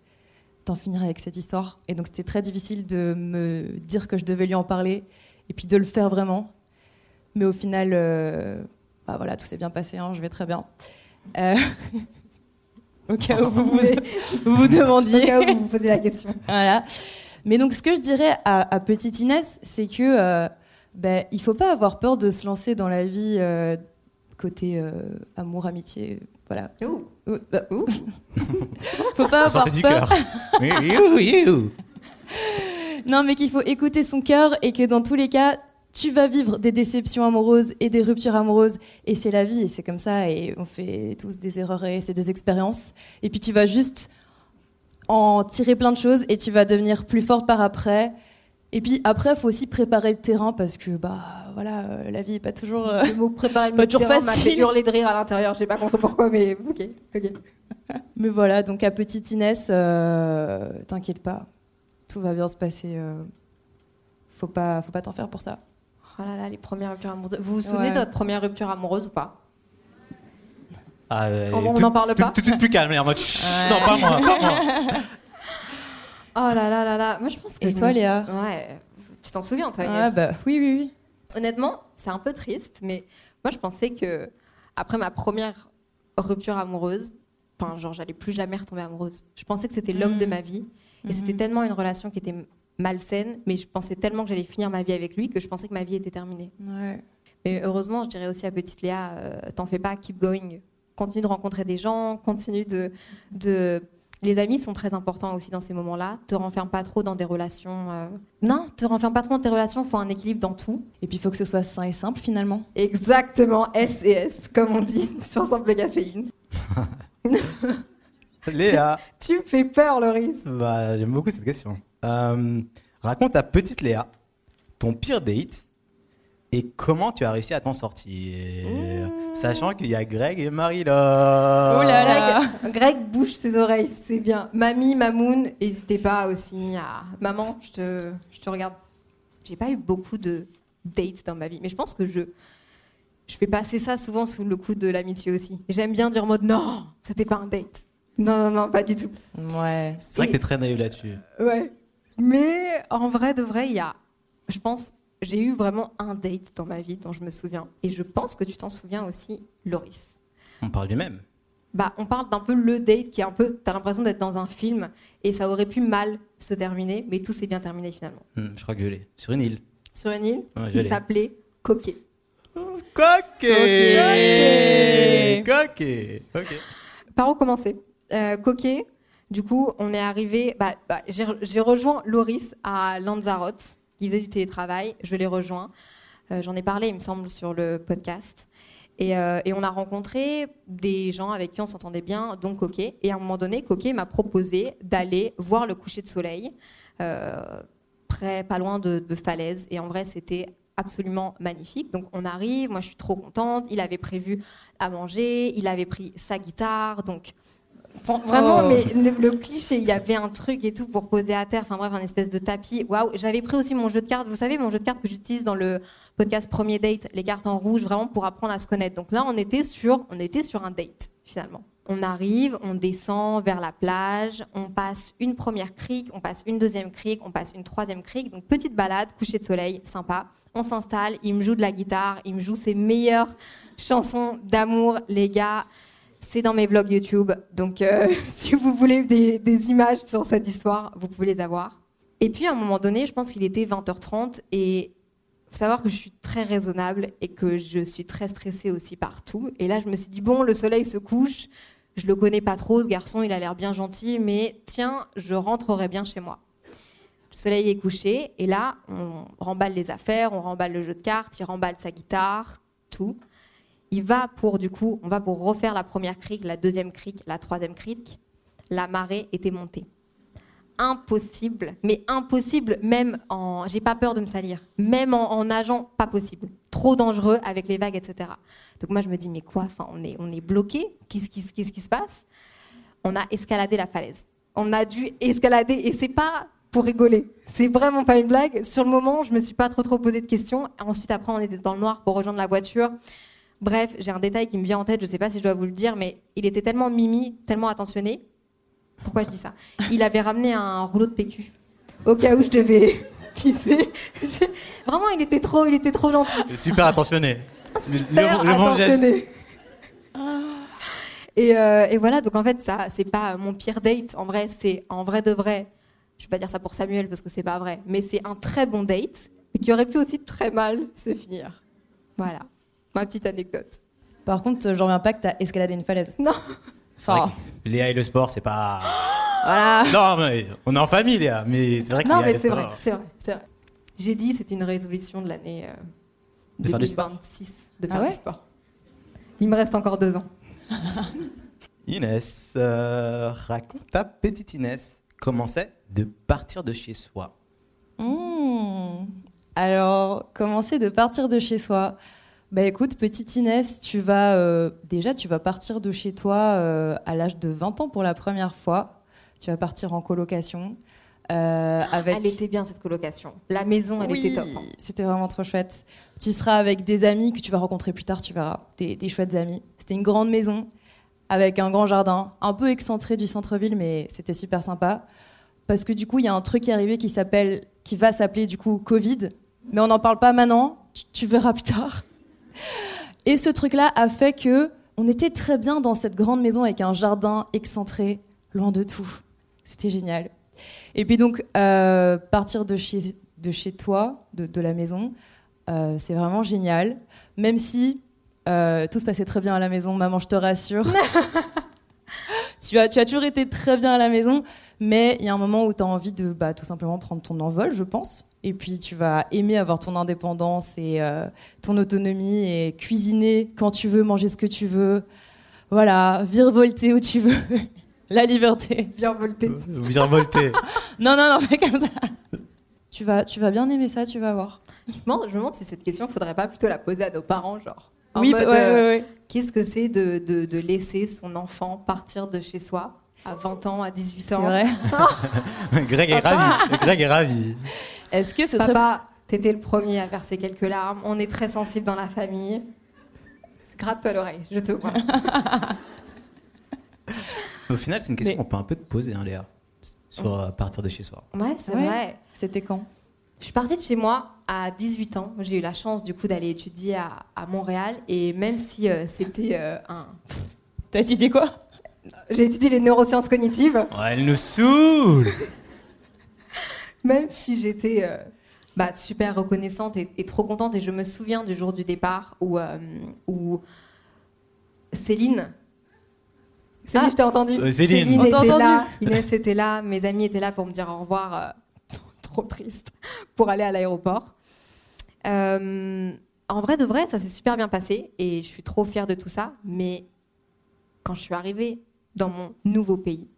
[SPEAKER 7] d'en finir avec cette histoire. Et donc c'était très difficile de me dire que je devais lui en parler et puis de le faire vraiment. Mais au final, euh, bah voilà, tout s'est bien passé, hein, je vais très bien. Euh, Au cas où vous vous, vous, vous demandiez.
[SPEAKER 2] Au cas où vous vous posez la question.
[SPEAKER 7] Voilà. Mais donc, ce que je dirais à, à petite Inès, c'est que euh, ben, il faut pas avoir peur de se lancer dans la vie euh, côté euh, amour, amitié, voilà.
[SPEAKER 2] Ouh.
[SPEAKER 7] Ouh, bah, ouh. faut pas
[SPEAKER 8] Ça
[SPEAKER 7] avoir
[SPEAKER 8] sortait du
[SPEAKER 7] peur.
[SPEAKER 8] cœur. You, you.
[SPEAKER 7] Non, mais qu'il faut écouter son cœur et que dans tous les cas, tu vas vivre des déceptions amoureuses et des ruptures amoureuses. Et c'est la vie, et c'est comme ça, et on fait tous des erreurs et c'est des expériences. Et puis tu vas juste en tirer plein de choses et tu vas devenir plus forte par après. Et puis après, il faut aussi préparer le terrain parce que bah voilà, euh, la vie est pas toujours. euh,
[SPEAKER 2] Le mot préparer
[SPEAKER 7] Pas toujours
[SPEAKER 2] terrain m'a fait
[SPEAKER 7] facile.
[SPEAKER 2] hurler de rire à l'intérieur. J'ai pas compris pourquoi, mais ok. ok.
[SPEAKER 7] Mais voilà, donc à petite Inès, euh, t'inquiète pas, tout va bien se passer. euh, faut pas, faut pas t'en faire pour ça.
[SPEAKER 2] Oh là là, les premières ruptures amoureuses. Vous vous souvenez
[SPEAKER 7] Ouais.
[SPEAKER 2] de votre première rupture amoureuse ou pas?
[SPEAKER 8] Ah, euh,
[SPEAKER 2] On- on
[SPEAKER 8] tout-
[SPEAKER 2] n'en parle pas
[SPEAKER 8] Tout de suite plus calme, en mode. Chut, Non, pas moi, pas moi.
[SPEAKER 2] Oh là là là là. Moi, je pense que.
[SPEAKER 7] Et toi, Léa?
[SPEAKER 2] Ouais. Tu t'en souviens, toi,
[SPEAKER 7] Ah
[SPEAKER 2] Inès
[SPEAKER 7] bah oui, oui, oui.
[SPEAKER 2] Honnêtement, c'est un peu triste, mais moi, je pensais que après ma première rupture amoureuse, enfin, genre, j'allais plus jamais retomber amoureuse. Je pensais que c'était l'homme de ma vie, et c'était
[SPEAKER 7] Mhm.
[SPEAKER 2] tellement une relation qui était malsaine, mais je pensais tellement que j'allais finir ma vie avec lui que je pensais que ma vie était terminée.
[SPEAKER 7] Ouais.
[SPEAKER 2] Mais heureusement, je dirais aussi à petite Léa, euh, t'en fais pas, keep going. Continue de rencontrer des gens, continue de, de... Les amis sont très importants aussi dans ces moments-là. Te renferme pas trop dans des relations. euh, Non, te renferme pas trop dans tes relations. Faut un équilibre dans tout.
[SPEAKER 7] Et puis il faut que ce soit sain et simple finalement.
[SPEAKER 2] Exactement, S et S, comme on dit sur simple caféine.
[SPEAKER 8] Léa.
[SPEAKER 2] Tu me fais peur, Loris.
[SPEAKER 8] Bah, j'aime beaucoup cette question. Euh, raconte à petite Léa ton pire date et comment tu as réussi à t'en sortir. Sachant qu'il y a Greg et Marie là.
[SPEAKER 7] Oh là là.
[SPEAKER 2] Greg, Greg bouge ses oreilles, c'est bien. Mamie, Mamoun, n'hésitez pas aussi à. Maman, je te, je te regarde. J'ai pas eu beaucoup de dates dans ma vie, mais je pense que je. Je fais passer ça souvent sous le coup de l'amitié aussi. J'aime bien dire en mode non, c'était pas un date. Non, non, non, pas du tout.
[SPEAKER 7] Ouais.
[SPEAKER 8] C'est vrai que t'es très naïf là-dessus.
[SPEAKER 2] Ouais. Mais en vrai de vrai, il y a. Je pense, j'ai eu vraiment un date dans ma vie dont je me souviens. Et je pense que tu t'en souviens aussi, Loris.
[SPEAKER 8] On parle du même.
[SPEAKER 2] Bah, on parle d'un peu le date qui est un peu. T'as l'impression d'être dans un film et ça aurait pu mal se terminer, mais tout s'est bien terminé finalement.
[SPEAKER 8] Hmm, je crois que je l'ai. Sur une île.
[SPEAKER 2] Sur une île
[SPEAKER 8] Ouais, l'ai.
[SPEAKER 2] s'appelait Coquet.
[SPEAKER 8] Coquet Coquet Ok.
[SPEAKER 2] Par où commencer? Euh, Coquet, du coup, on est arrivé. Bah, bah, j'ai rejoint Loris à Lanzarote, qui faisait du télétravail. Je l'ai rejoint. Euh, J'en ai parlé, il me semble, sur le podcast. Et, euh, et on a rencontré des gens avec qui on s'entendait bien, dont Coquet. Et à un moment donné, Coquet m'a proposé d'aller voir le coucher de soleil, euh, près, pas loin de, de Falaise. Et en vrai, c'était absolument magnifique. Donc on arrive, moi je suis trop contente. Il avait prévu à manger, il avait pris sa guitare, donc Enfin, Vraiment,
[SPEAKER 7] Oh.
[SPEAKER 2] mais le, le cliché, il y avait un truc et tout pour poser à terre. Enfin bref, un espèce de tapis. Waouh, j'avais pris aussi mon jeu de cartes. Vous savez, mon jeu de cartes que j'utilise dans le podcast Premier Date, les cartes en rouge, vraiment pour apprendre à se connaître. Donc là, on était sur, on était sur un date finalement. On arrive, on descend vers la plage, on passe une première crique, on passe une deuxième crique, on passe une troisième crique. Donc petite balade, coucher de soleil, sympa. On s'installe, il me joue de la guitare, il me joue ses meilleures chansons d'amour, les gars. C'est dans mes vlogs YouTube, donc euh, si vous voulez des, des images sur cette histoire, vous pouvez les avoir. Et puis à un moment donné, je pense qu'il était 20h30 et faut savoir que je suis très raisonnable et que je suis très stressée aussi partout. Et là, je me suis dit, bon, le soleil se couche, je le connais pas trop, ce garçon, il a l'air bien gentil, mais tiens, je rentrerai bien chez moi. Le soleil est couché, et là, on remballe les affaires, on remballe le jeu de cartes, il remballe sa guitare, tout. Il va pour, du coup, on va pour refaire la première crique, la deuxième crique, la troisième crique. La marée était montée impossible, mais impossible, même en. J'ai pas peur de me salir, même en, nageant, pas possible. Trop dangereux avec les vagues, etc. Donc moi je me dis, mais quoi? Enfin, on, est, on est bloqué Qu'est-ce qui, se passe? On a escaladé la falaise. On a dû escalader, et c'est pas pour rigoler. C'est vraiment pas une blague. Sur le moment, je me suis pas trop trop posé de questions. Ensuite, après, on était dans le noir pour rejoindre la voiture. Bref, j'ai un détail qui me vient en tête, je sais pas si je dois vous le dire, mais il était tellement mimi, tellement attentionné, pourquoi je dis ça? Il avait ramené un rouleau de PQ au cas où je devais pisser. Vraiment, il était trop, il était trop gentil.
[SPEAKER 8] Super attentionné.
[SPEAKER 2] Super attentionné. Et, euh, et, voilà, donc en fait, ça, c'est pas mon pire date. En vrai, c'est en vrai de vrai. Je vais pas dire ça pour Samuel parce que c'est pas vrai, mais c'est un très bon date, qui aurait pu aussi très mal se finir. Voilà, ma petite anecdote.
[SPEAKER 7] Par contre, j'en reviens pas que t'as escaladé une falaise.
[SPEAKER 2] Non.
[SPEAKER 8] Léa et le sport, c'est pas.
[SPEAKER 2] Voilà.
[SPEAKER 8] Non, mais on est en famille, Léa. Mais c'est vrai que
[SPEAKER 2] Non, mais c'est vrai, c'est vrai, c'est vrai. J'ai dit, c'est une résolution de l'année euh,
[SPEAKER 8] de faire du sport.
[SPEAKER 2] de ah faire du sport. Il me reste encore deux ans.
[SPEAKER 8] Inès, euh, raconte ta petite Inès. Comment c'est de partir de chez soi?
[SPEAKER 7] Mmh. Alors, comment c'est de partir de chez soi? Bah écoute, petite Inès, tu vas euh, déjà tu vas partir de chez toi euh, à l'âge de 20 ans pour la première fois. Tu vas partir en colocation.
[SPEAKER 2] Euh, avec... Elle était bien cette colocation. La maison, elle était top. Hein.
[SPEAKER 7] C'était vraiment trop chouette. Tu seras avec des amis que tu vas rencontrer plus tard, tu verras. Des, des chouettes amis. C'était une grande maison avec un grand jardin, un peu excentré du centre-ville, mais c'était super sympa. Parce que du coup, il y a un truc qui est arrivé qui s'appelle, qui va s'appeler du coup Covid. Mais on n'en parle pas maintenant. tu verras plus tard. Et ce truc-là a fait que on était très bien dans cette grande maison avec un jardin excentré, loin de tout. C'était génial. Et puis donc, euh, partir de chez, de chez toi, de, la maison, euh, c'est vraiment génial. Même si euh, tout se passait très bien à la maison, maman, je te rassure. tu, as, tu as toujours été très bien à la maison, mais il y a un moment où tu as envie de bah, tout simplement prendre ton envol, je pense. Et puis tu vas aimer avoir ton indépendance et euh, ton autonomie et cuisiner quand tu veux, manger ce que tu veux. Voilà, virevolter où tu veux. La liberté.
[SPEAKER 2] Virevolter.
[SPEAKER 8] Virevolter.
[SPEAKER 7] non, non, non, fais comme ça. Tu vas, tu vas bien aimer ça, tu vas voir.
[SPEAKER 2] Je me demande, si cette question, il faudrait pas plutôt la poser à nos parents, genre.
[SPEAKER 7] oui, mode, euh,
[SPEAKER 2] Qu'est-ce que c'est de, de, de laisser son enfant partir de chez soi à 20 ans, à 18 ans?
[SPEAKER 7] C'est vrai.
[SPEAKER 8] Greg est ravi. Greg est ravi.
[SPEAKER 7] Est-ce que ce
[SPEAKER 2] Papa, t'étais le premier à verser quelques larmes. On est très sensible dans la famille. Gratte-toi l'oreille, je te vois.
[SPEAKER 8] Au final, c'est une question qu'on peut un peu te poser, hein, Léa, sur euh, partir de chez soi.
[SPEAKER 2] Ouais, c'est vrai.
[SPEAKER 7] C'était quand?
[SPEAKER 2] Je suis partie de chez moi à 18 ans. J'ai eu la chance du coup d'aller étudier à, Montréal et même si euh, c'était euh, un.
[SPEAKER 7] T'as étudié quoi?
[SPEAKER 2] J'ai étudié les neurosciences cognitives.
[SPEAKER 8] Ouais, elle nous saoule
[SPEAKER 2] même si j'étais euh, bah, super reconnaissante et, trop contente. Et je me souviens du jour du départ où, euh, où Céline. Céline,
[SPEAKER 8] ah,
[SPEAKER 2] je t'ai entendu.
[SPEAKER 8] Euh, Céline,
[SPEAKER 2] Céline était là, Inès était là, mes amis étaient là pour me dire au revoir. trop triste pour aller à l'aéroport. en vrai de vrai, ça s'est super bien passé et je suis trop fière de tout ça. Mais quand je suis arrivée dans mon nouveau pays,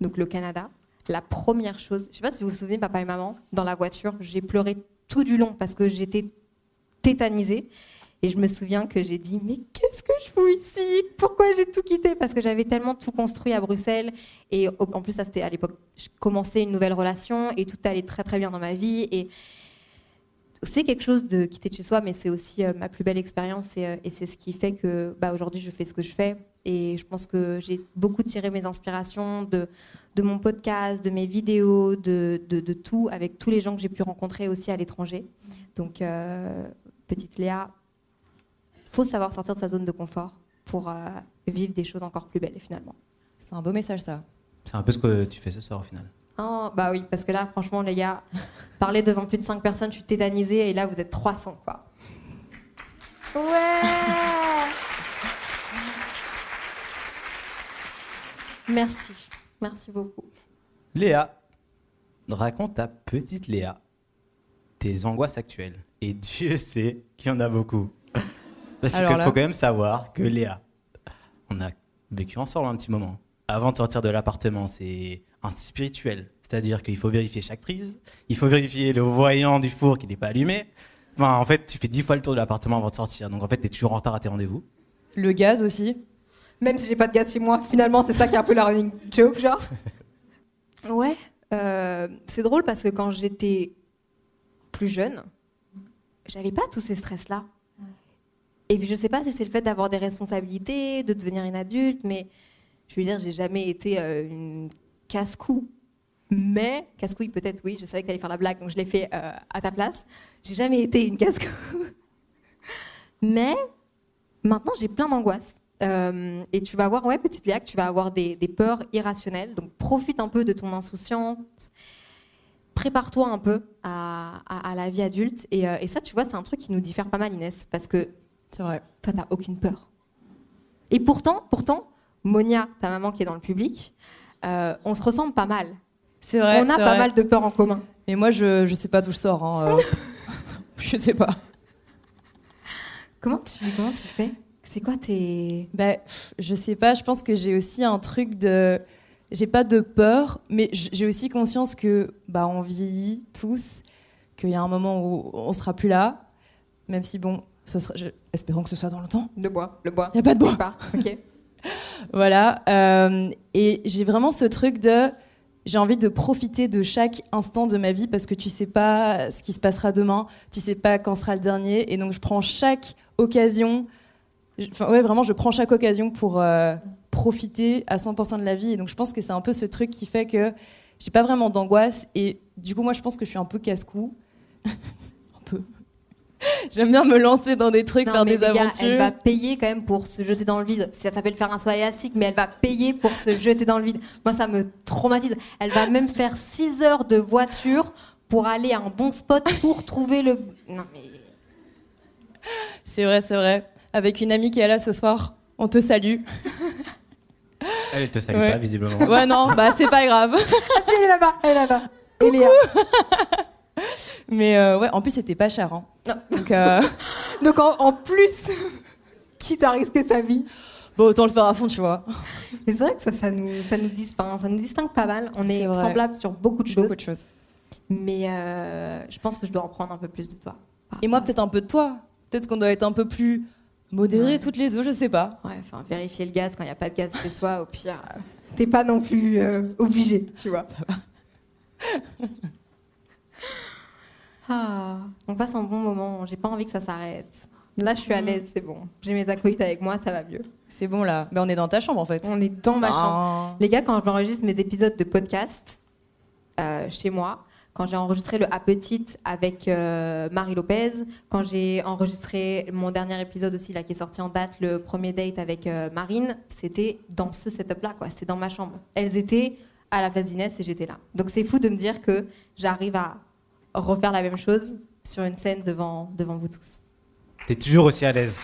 [SPEAKER 2] donc le Canada, la première chose, je ne sais pas si vous vous souvenez, papa et maman, dans la voiture, j'ai pleuré tout du long parce que j'étais tétanisée. Et je me souviens que j'ai dit, mais qu'est-ce que je fous ici? Pourquoi j'ai tout quitté? Parce que j'avais tellement tout construit à Bruxelles. Et en plus, ça c'était à l'époque, je commençais une nouvelle relation et tout allait très très bien dans ma vie. Et c'est quelque chose de quitter de chez soi, mais c'est aussi euh, ma plus belle expérience et, euh, et c'est ce qui fait que bah, aujourd'hui je fais ce que je fais. Et je pense que j'ai beaucoup tiré mes inspirations de, de mon podcast, de mes vidéos, de, de, tout, avec tous les gens que j'ai pu rencontrer aussi à l'étranger. Donc, euh, petite Léa, faut savoir sortir de sa zone de confort pour euh, vivre des choses encore plus belles finalement.
[SPEAKER 7] C'est un beau message ça.
[SPEAKER 8] C'est un peu ce que tu fais ce soir au final.
[SPEAKER 2] Oh, bah oui, parce que là, franchement, les gars, parler devant plus de 5 personnes, je suis tétanisée, et là, vous êtes 300, quoi. Ouais Merci, merci beaucoup.
[SPEAKER 8] Léa, raconte ta petite Léa tes angoisses actuelles. Et Dieu sait qu'il y en a beaucoup. Parce qu'il
[SPEAKER 7] là-
[SPEAKER 8] faut quand même savoir que Léa, on a vécu ensemble un petit moment. Avant de sortir de l'appartement, c'est un spirituel. C'est-à-dire qu'il faut vérifier chaque prise, il faut vérifier le voyant du four qui n'est pas allumé. Enfin, en fait, tu fais dix fois le tour de l'appartement avant de sortir. Donc, en fait, tu es toujours en retard à tes rendez-vous.
[SPEAKER 7] Le gaz aussi.
[SPEAKER 2] Même si j'ai pas de gaz chez moi, finalement, c'est ça qui est un peu la running joke, genre. Ouais, euh, c'est drôle parce que quand j'étais plus jeune, j'avais pas tous ces stress-là. Et puis je sais pas si c'est le fait d'avoir des responsabilités, de devenir une adulte, mais je veux dire, j'ai jamais été euh, une casse-cou. Mais, casse-couille peut-être, oui, je savais que t'allais faire la blague, donc je l'ai fait euh, à ta place. J'ai jamais été une casse-cou. mais maintenant, j'ai plein d'angoisses. Euh, et tu vas voir, ouais, petite Léa, que tu vas avoir des, des peurs irrationnelles. Donc profite un peu de ton insouciance. Prépare-toi un peu à, à- à la vie adulte. Et, euh, et ça, tu vois, c'est un truc qui nous diffère pas mal, Inès. Parce que
[SPEAKER 7] C'est vrai.
[SPEAKER 2] toi, t'as aucune peur. Et pourtant, pourtant, Monia, ta maman qui est dans le public, euh, on se ressemble pas mal.
[SPEAKER 7] C'est vrai.
[SPEAKER 2] on a pas
[SPEAKER 7] vrai.
[SPEAKER 2] mal de peurs en commun.
[SPEAKER 7] Mais moi, je, je sais pas d'où je sors. hein, je sais pas.
[SPEAKER 2] Comment tu, comment tu fais? C'est quoi tes...
[SPEAKER 7] Bah, pff, je sais pas, je pense que j'ai aussi un truc de. J'ai pas de peur, mais j'ai aussi conscience que bah, on vieillit tous, qu'il y a un moment où on sera plus là, même si bon, ce sera, je- espérons que ce soit dans le temps.
[SPEAKER 2] Le bois, le bois.
[SPEAKER 7] Il y a pas de bois.
[SPEAKER 2] Pas, ok.
[SPEAKER 7] Voilà. euh, et j'ai vraiment ce truc de. J'ai envie de profiter de chaque instant de ma vie parce que tu sais pas ce qui se passera demain, tu sais pas quand sera le dernier. Et donc, je prends chaque occasion. Enfin, ouais, vraiment, je prends chaque occasion pour euh, profiter à 100% de la vie. Et donc, je pense que c'est un peu ce truc qui fait que j'ai pas vraiment d'angoisse. Et du coup, moi, je pense que je suis un peu casse-cou. un peu. J'aime bien me lancer dans des trucs,
[SPEAKER 2] Non,
[SPEAKER 7] faire des
[SPEAKER 2] gars,
[SPEAKER 7] aventures.
[SPEAKER 2] elle va payer quand même pour se jeter dans le vide. Ça s'appelle faire un soin élastique, mais elle va payer pour se jeter dans le vide. Moi, ça me traumatise. Elle va même faire 6 heures de voiture pour aller à un bon spot pour trouver le. Non, mais.
[SPEAKER 7] C'est vrai, c'est vrai. Avec une amie qui est là ce soir, on te salue.
[SPEAKER 8] Elle, te salue
[SPEAKER 7] Ouais.
[SPEAKER 8] pas, visiblement.
[SPEAKER 7] Ouais, non, bah c'est pas grave.
[SPEAKER 2] Ah, si, elle est là-bas, elle est là-bas. Et Léa.
[SPEAKER 7] Mais euh, ouais, en plus, c'était pas cher. hein.
[SPEAKER 2] Non.
[SPEAKER 7] Donc, euh,
[SPEAKER 2] Donc, en, en plus, quitte à risquer sa vie.
[SPEAKER 7] bon, autant le faire à fond, tu vois.
[SPEAKER 2] Et c'est vrai que ça, ça, nous, ça, nous dis- enfin, ça nous distingue pas mal. On est, semblables sur beaucoup de choses.
[SPEAKER 7] Beaucoup de choses.
[SPEAKER 2] Mais euh, je pense que je dois en prendre un peu plus de toi.
[SPEAKER 7] Et moi, peut-être un peu de toi. Peut-être qu'on doit être un peu plus
[SPEAKER 2] Ouais.
[SPEAKER 7] toutes les deux, je sais pas.
[SPEAKER 2] Ouais, enfin, vérifier le gaz quand il n'y a pas de gaz chez soi, au pire, euh, t'es pas non plus euh, obligé, tu vois. ah, on passe un bon moment, j'ai pas envie que ça s'arrête. Là, je suis à l'aise, c'est bon. J'ai mes acolytes avec moi, ça va mieux.
[SPEAKER 7] C'est bon là. Mais on est dans ta chambre en fait.
[SPEAKER 2] On est dans ma chambre.
[SPEAKER 7] Ah.
[SPEAKER 2] Les gars, quand j'enregistre mes épisodes de podcast euh, chez moi, quand j'ai enregistré le A Petite avec euh, Marie Lopez, quand j'ai enregistré mon dernier épisode aussi, là, qui est sorti en date, le premier date avec euh, Marine, c'était dans ce setup-là, quoi. C'était dans ma chambre. Elles étaient à la place d'Inès et j'étais là. Donc c'est fou de me dire que j'arrive à refaire la même chose sur une scène devant, devant vous tous.
[SPEAKER 8] T'es toujours aussi à l'aise.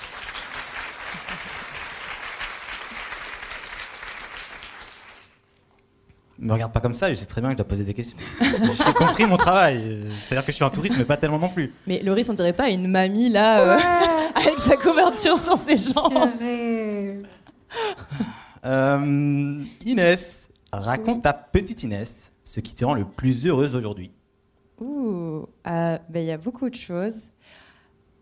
[SPEAKER 8] Me regarde pas comme ça, je sais très bien que je dois poser des questions. J'ai compris mon travail. C'est-à-dire que je suis un touriste, mais pas tellement non plus.
[SPEAKER 7] Mais Loris, on dirait pas une mamie là, euh, avec sa couverture sur ses jambes.
[SPEAKER 8] Euh, Inès, raconte ta petite Inès ce qui te rend le plus heureuse aujourd'hui.
[SPEAKER 7] Ouh, euh, ben, il y a beaucoup de choses.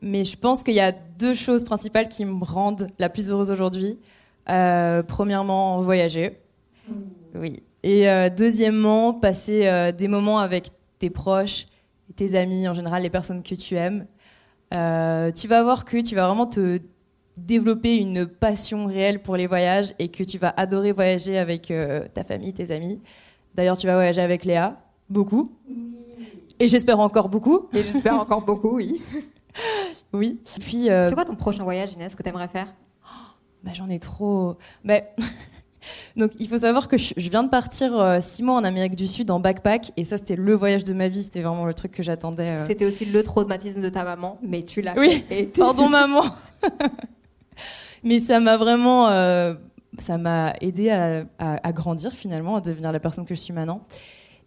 [SPEAKER 7] Mais je pense qu'il y a deux choses principales qui me rendent la plus heureuse aujourd'hui. Euh, premièrement, voyager. Oui. Et euh, deuxièmement, passer euh, des moments avec tes proches, tes amis, en général les personnes que tu aimes. Euh, tu vas voir que tu vas vraiment te développer une passion réelle pour les voyages et que tu vas adorer voyager avec euh, ta famille, tes amis. D'ailleurs, tu vas voyager avec Léa, beaucoup. Et j'espère encore beaucoup.
[SPEAKER 2] Et j'espère encore beaucoup, oui.
[SPEAKER 7] Oui. Puis, euh,
[SPEAKER 2] C'est quoi ton prochain voyage, Inès, que t'aimerais faire?
[SPEAKER 7] Bah, j'en ai trop. Bah, Donc il faut savoir que je viens de partir euh, six mois en Amérique du Sud en backpack et ça c'était le voyage de ma vie, c'était vraiment le truc que j'attendais. euh.
[SPEAKER 2] C'était aussi le traumatisme de ta maman, mais tu l'as
[SPEAKER 7] Oui,
[SPEAKER 2] fait.
[SPEAKER 7] pardon maman. Mais ça m'a vraiment, euh, ça m'a aidé à, à- à grandir finalement, à devenir la personne que je suis maintenant.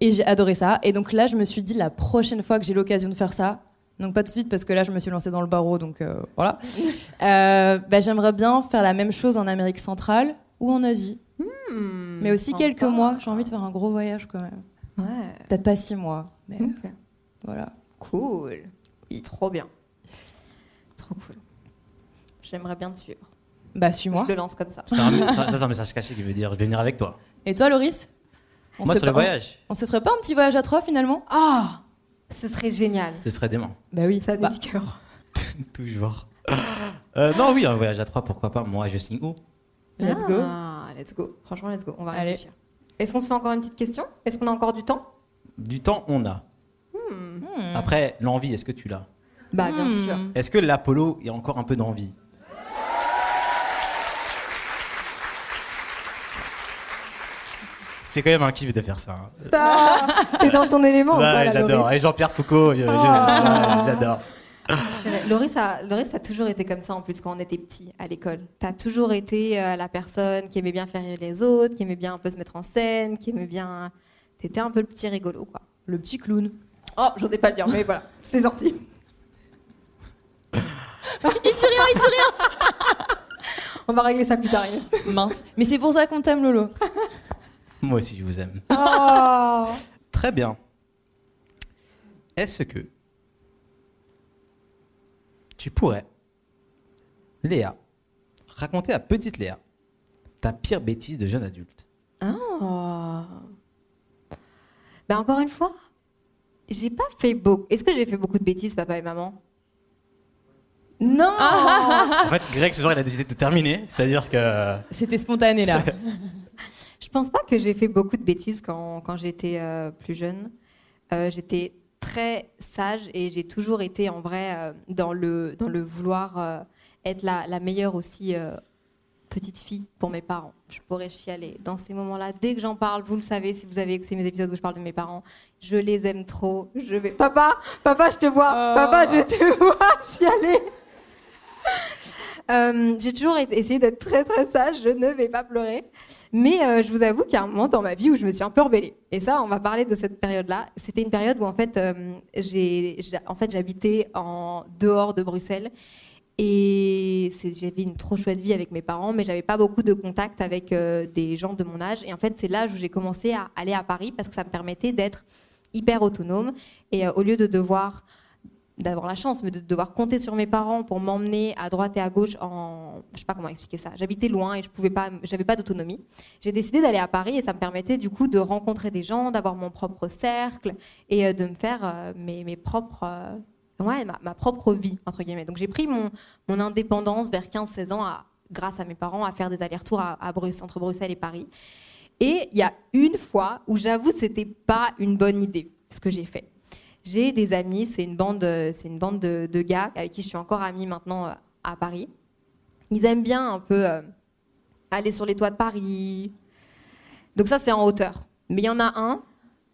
[SPEAKER 7] Et j'ai adoré ça. Et donc là, je me suis dit la prochaine fois que j'ai l'occasion de faire ça, donc pas tout de suite parce que là, je me suis lancée dans le barreau, donc voilà. Bah, j'aimerais bien faire la même chose en Amérique centrale ou en Asie.
[SPEAKER 2] Hmm,
[SPEAKER 7] Mais aussi quelques mois. J'ai envie de faire un gros voyage quand même.
[SPEAKER 2] Ouais.
[SPEAKER 7] Peut-être pas six mois, mais voilà.
[SPEAKER 2] Cool. Oui, trop bien. Trop cool. J'aimerais bien te suivre.
[SPEAKER 7] Bah suis-moi.
[SPEAKER 2] Je le lance comme ça.
[SPEAKER 8] C'est un- ça, ça, c'est un message caché qui veut dire je vais venir avec toi.
[SPEAKER 7] Et toi, Loris? On
[SPEAKER 8] Moi,
[SPEAKER 7] se
[SPEAKER 8] sur le
[SPEAKER 7] on-
[SPEAKER 8] voyage,
[SPEAKER 7] On se ferait pas un petit voyage à trois finalement?
[SPEAKER 2] Ah Ce serait génial.
[SPEAKER 8] ce serait dément.
[SPEAKER 7] Bah oui.
[SPEAKER 2] Ça
[SPEAKER 7] Bah,
[SPEAKER 2] du cœur.
[SPEAKER 8] Toujours. Euh, non, oui, un voyage à trois, pourquoi pas? Moi, je signe où?
[SPEAKER 7] Let's go.
[SPEAKER 2] Let's go. Franchement, let's go. On va réfléchir. Est-ce qu'on se fait encore une petite question? Est-ce qu'on a encore du temps?
[SPEAKER 8] Du temps, on a.
[SPEAKER 7] Hmm.
[SPEAKER 8] Après, l'envie, est-ce que tu l'as?
[SPEAKER 2] Bah, bien
[SPEAKER 7] Hmm.
[SPEAKER 2] sûr.
[SPEAKER 8] Est-ce que l'Apollo, il y a encore un peu d'envie? C'est quand même un kiff de faire ça. hein.
[SPEAKER 2] Ah, T'es dans ton élément là,
[SPEAKER 8] j'adore. Et Jean-Pierre Foucault,
[SPEAKER 2] Oh.
[SPEAKER 8] j'adore.
[SPEAKER 2] Loris a, Loris a toujours été comme ça en plus quand on était petit à l'école. T'as toujours été euh, la personne qui aimait bien faire rire les autres, qui aimait bien un peu se mettre en scène, qui aimait bien. T'étais un peu le petit rigolo, quoi.
[SPEAKER 7] Le petit clown.
[SPEAKER 2] Oh, j'osais pas le dire, mais voilà, c'est sorti.
[SPEAKER 7] Il dit rien, il dit rien.
[SPEAKER 2] On va régler ça plus tard, Inès.
[SPEAKER 7] Mince. Mais c'est pour ça qu'on t'aime, Lolo.
[SPEAKER 8] Moi aussi, je vous aime.
[SPEAKER 2] Oh.
[SPEAKER 8] Très bien. Est-ce que tu pourrais, Léa, raconter à petite Léa ta pire bêtise de jeune adulte
[SPEAKER 2] Oh. Ben encore une fois, j'ai pas fait beaucoup. Est-ce que j'ai fait beaucoup de bêtises, papa et maman? Non
[SPEAKER 8] En fait, Greg, ce soir, il a décidé de terminer. C'est-à-dire que.
[SPEAKER 7] C'était spontané là.
[SPEAKER 2] Je pense pas que j'ai fait beaucoup de bêtises quand, quand j'étais euh, plus jeune. Euh, j'étais très sage et j'ai toujours été en vrai euh, dans, le, dans le vouloir euh, être la, la meilleure aussi euh, petite fille pour mes parents. Je pourrais chialer dans ces moments-là. Dès que j'en parle, vous le savez, si vous avez écouté mes épisodes où je parle de mes parents, je les aime trop. Je vais... Papa, papa, je te vois. Papa, je te vois chialer. Euh, j'ai toujours essayé d'être très très sage, je ne vais pas pleurer. Mais euh, je vous avoue qu'il y a un moment dans ma vie où je me suis un peu rebellée. Et ça, on va parler de cette période-là. C'était une période où en fait, euh, j'ai, en fait, j'habitais en dehors de Bruxelles. Et j'avais une trop chouette vie avec mes parents, mais j'avais pas beaucoup de contact avec des gens de mon âge. Et en fait, c'est l'âge où j'ai commencé à aller à Paris parce que ça me permettait d'être hyper autonome. Et au lieu de devoir d'avoir la chance, mais de devoir compter sur mes parents pour m'emmener à droite et à gauche en, je sais pas comment expliquer ça. J'habitais loin et je pouvais pas, j'avais pas d'autonomie. J'ai décidé d'aller à Paris et ça me permettait du coup de rencontrer des gens, d'avoir mon propre cercle et euh, de me faire euh, mes, mes propres, euh, ouais, ma, ma propre vie entre guillemets. Donc j'ai pris mon, mon indépendance vers 15-16 ans à, grâce à mes parents à faire des allers-retours entre Bruxelles et Paris. Et il y a une fois où j'avoue c'était pas une bonne idée ce que j'ai fait. J'ai des amis, c'est une bande, euh, c'est une bande de, gars avec qui je suis encore amie maintenant euh, à Paris. Ils aiment bien un peu euh, aller sur les toits de Paris. Donc ça, c'est en hauteur. Mais il y en a un,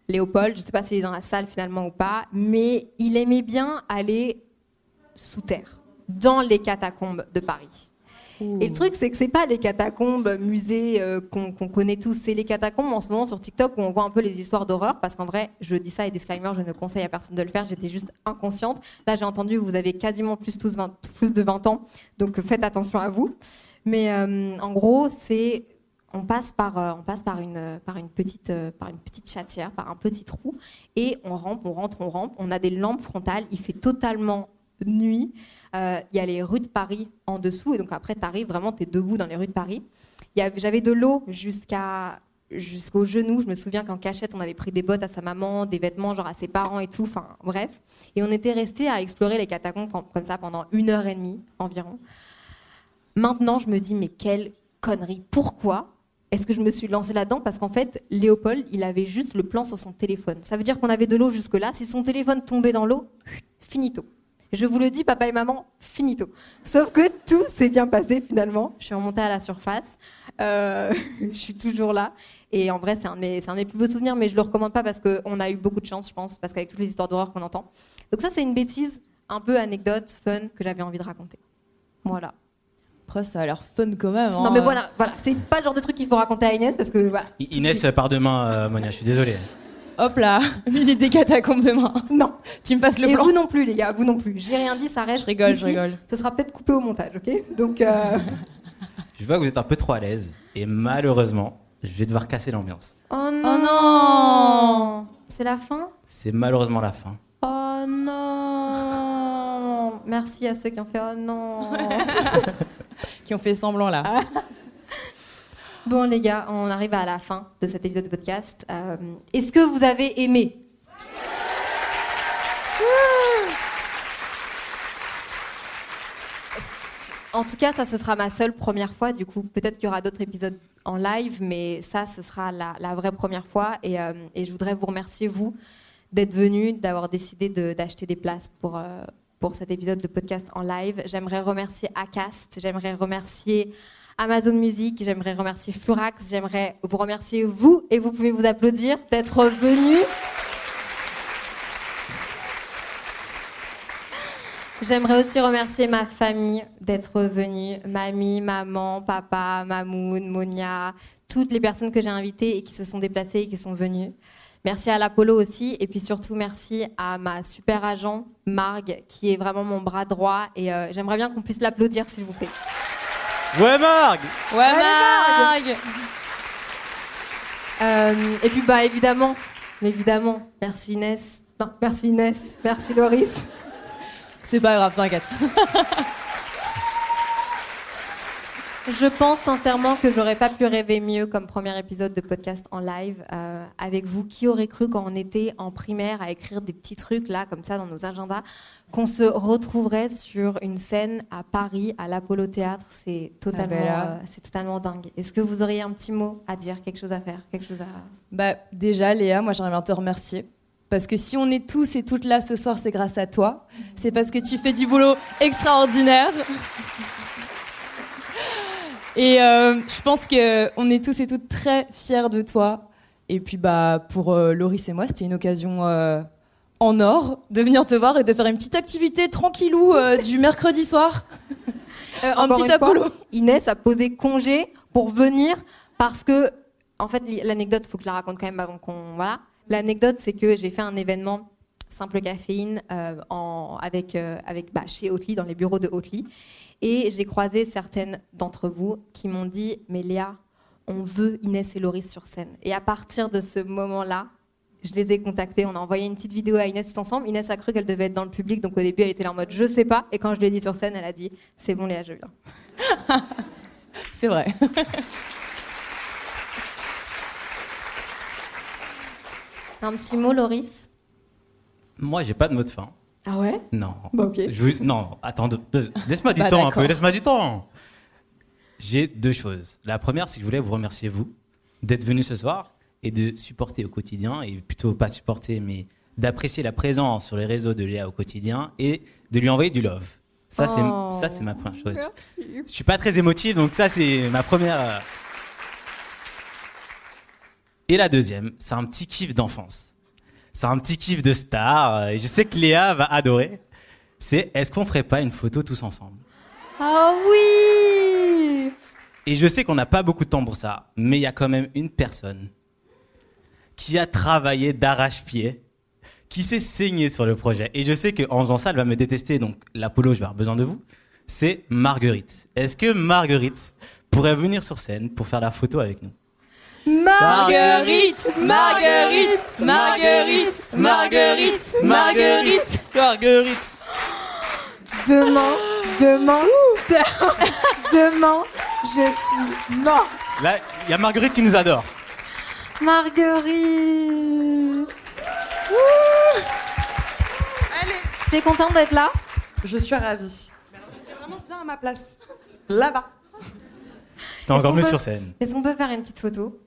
[SPEAKER 2] Léopold, je ne sais pas s'il est dans la salle finalement ou pas, mais il aimait bien aller sous terre, dans les catacombes de Paris. Et le truc, c'est que c'est pas les catacombes, musées euh, qu'on connaît tous, c'est les catacombes en ce moment sur TikTok où on voit un peu les histoires d'horreur. Parce qu'en vrai, je dis ça et disclaimer, je ne conseille à personne de le faire. J'étais juste inconsciente. Là, j'ai entendu, vous avez quasiment plus tous 20, plus de 20 ans, donc faites attention à vous. Mais euh, en gros, c'est on passe par, euh, on passe par une, par une petite, par une petite chatière, par un petit trou, et on rampe, on rentre, on rampe. On a des lampes frontales. Il fait totalement nuit. Euh, Il y a les rues de Paris en dessous, et donc après, tu arrives vraiment, tu es debout dans les rues de Paris. J'avais de l'eau jusqu'à jusqu'aux genoux. Je me souviens qu'en cachette, on avait pris des bottes à sa maman, des vêtements genre à ses parents et tout. Enfin, bref. Et on était resté à explorer les catacombes comme ça pendant une heure et demie environ. Maintenant, je me dis, mais quelle connerie. Pourquoi est-ce que je me suis lancée là-dedans? Parce qu'en fait, Léopold, il avait juste le plan sur son téléphone. Ça veut dire qu'on avait de l'eau jusque-là. Si son téléphone tombait dans l'eau, finito. Je vous le dis, papa et maman, finito. Sauf que tout s'est bien passé finalement. Je suis remontée à la surface. Euh, je suis toujours là. Et en vrai, c'est un, de mes- c'est un de mes plus beaux souvenirs, mais je le recommande pas parce qu'on a eu beaucoup de chance, je pense, parce qu'avec toutes les histoires d'horreur qu'on entend. Donc ça, c'est une bêtise, un peu anecdote, fun, que j'avais envie de raconter. Voilà.
[SPEAKER 7] Après, ça a l'air fun quand même.
[SPEAKER 2] Non
[SPEAKER 7] hein.
[SPEAKER 2] mais voilà, voilà, c'est pas le genre de truc qu'il faut raconter à Inès parce que voilà.
[SPEAKER 8] Inès, part demain, euh, Monia, je suis désolé.
[SPEAKER 7] Hop là, visite des catacombes demain.
[SPEAKER 2] Non.
[SPEAKER 7] Tu me passes le
[SPEAKER 2] Et
[SPEAKER 7] plan.
[SPEAKER 2] vous non plus les gars, vous non plus. J'ai rien dit, ça reste.
[SPEAKER 7] Je rigole, je rigole.
[SPEAKER 2] Ce sera peut-être coupé au montage, ok Donc euh,
[SPEAKER 8] Je vois que vous êtes un peu trop à l'aise. Et malheureusement, je vais devoir casser l'ambiance.
[SPEAKER 2] Oh non.
[SPEAKER 7] Oh non
[SPEAKER 2] C'est la fin
[SPEAKER 8] C'est malheureusement la fin.
[SPEAKER 2] Oh non. Merci à ceux qui ont fait oh non.
[SPEAKER 7] Qui ont fait semblant là.
[SPEAKER 2] Bon les gars, on arrive à la fin de cet épisode de podcast. Euh, Est-ce que vous avez aimé En tout cas, ça, ce sera ma seule première fois. Du coup, peut-être qu'il y aura d'autres épisodes en live, mais ça, ce sera la, vraie première fois. Et, euh, et je voudrais vous remercier, vous, d'être venus, d'avoir décidé d'acheter des places pour, euh, pour cet épisode de podcast en live. J'aimerais remercier Acast, j'aimerais remercier Amazon Music, j'aimerais remercier Furax, j'aimerais vous remercier, vous, et vous pouvez vous applaudir, d'être venus. J'aimerais aussi remercier ma famille d'être venue, mamie, maman, papa, Mamoun, Monia, toutes les personnes que j'ai invitées et qui se sont déplacées et qui sont venues. Merci à l'Apollo aussi, et puis surtout merci à ma super agent, Marg, qui est vraiment mon bras droit, et euh, j'aimerais bien qu'on puisse l'applaudir, s'il vous plaît.
[SPEAKER 8] Ouais, Marg
[SPEAKER 7] Ouais, Marg
[SPEAKER 2] Euh, et puis bah évidemment, évidemment, merci Inès, non, merci Inès, merci Loris.
[SPEAKER 7] C'est pas grave, t'inquiète.
[SPEAKER 2] Je pense sincèrement que j'aurais pas pu rêver mieux comme premier épisode de podcast en live euh, avec vous. Qui aurait cru quand on était en primaire à écrire des petits trucs là comme ça dans nos agendas qu'on se retrouverait sur une scène à Paris à l'Apollo Théâtre C'est totalement,
[SPEAKER 7] Ah ben
[SPEAKER 2] euh, c'est totalement dingue. Est-ce que vous auriez un petit mot à dire, quelque chose à faire, quelque chose à
[SPEAKER 7] Bah, déjà, Léa, moi j'aimerais bien te remercier. Parce que si on est tous et toutes là ce soir, c'est grâce à toi. C'est parce que tu fais du boulot extraordinaire. Et euh, je pense qu'on est tous et toutes très fiers de toi. Et puis bah, pour euh, Loris et moi, c'était une occasion euh, en or de venir te voir et de faire une petite activité tranquillou euh, du mercredi soir. Un petit Apollo.
[SPEAKER 2] Inès a posé congé pour venir parce que, en fait, l'anecdote, faut que je la raconte quand même avant qu'on. Voilà. L'anecdote, c'est que j'ai fait un événement simple caféine euh, en, avec, euh, avec bah, chez Oatly, dans les bureaux de Oatly. Et j'ai croisé certaines d'entre vous qui m'ont dit Mais Léa, on veut Inès et Loris sur scène. Et à partir de ce moment-là, je les ai contactés. On a envoyé une petite vidéo à Inès tous ensemble. Inès a cru qu'elle devait être dans le public. Donc au début, elle était là en mode Je sais pas. Et quand je l'ai dit sur scène, elle a dit C'est bon, Léa, je viens.
[SPEAKER 7] C'est vrai.
[SPEAKER 2] Un petit mot, Loris?
[SPEAKER 8] Moi, j'ai pas de mot de fin.
[SPEAKER 2] Ah ouais?
[SPEAKER 8] Non.
[SPEAKER 2] Bah, ok.
[SPEAKER 8] Je vous- Non, attends, de- laisse-moi du
[SPEAKER 7] Bah,
[SPEAKER 8] temps un peu, laisse-moi du temps. J'ai deux choses. La première, c'est que je voulais vous remercier, vous, d'être venu ce soir et de supporter au quotidien, et plutôt pas supporter, mais d'apprécier la présence sur les réseaux de Léa au quotidien et de lui envoyer du love. Ça,
[SPEAKER 2] Oh.
[SPEAKER 8] c'est ça, c'est ma première chose.
[SPEAKER 2] Merci.
[SPEAKER 8] Je suis pas très émotif, donc ça, c'est ma première. euh. Et la deuxième, c'est un petit kiff d'enfance. C'est un petit kiff de star. euh, Et je sais que Léa va adorer. C'est est-ce qu'on ferait pas une photo tous ensemble?
[SPEAKER 2] Ah oui
[SPEAKER 8] Et je sais qu'on n'a pas beaucoup de temps pour ça, mais il y a quand même une personne qui a travaillé d'arrache-pied, qui s'est saigné sur le projet. Et je sais qu'en faisant ça, elle va me détester, donc l'Apollo, je vais avoir besoin de vous. C'est Marguerite. Est-ce que Marguerite pourrait venir sur scène pour faire la photo avec nous?
[SPEAKER 7] Marguerite, Marguerite, Marguerite, Marguerite, Marguerite.
[SPEAKER 8] Marguerite
[SPEAKER 2] Demain, demain, demain, je suis morte.
[SPEAKER 8] Là, il y a Marguerite qui nous adore.
[SPEAKER 2] Marguerite
[SPEAKER 11] Allez,
[SPEAKER 2] T'es contente d'être là?
[SPEAKER 11] Je suis ravie. J'étais vraiment bien à ma place. Là-bas.
[SPEAKER 8] T'es encore mieux
[SPEAKER 2] peut-
[SPEAKER 8] sur scène.
[SPEAKER 2] Est-ce qu'on peut faire une petite photo?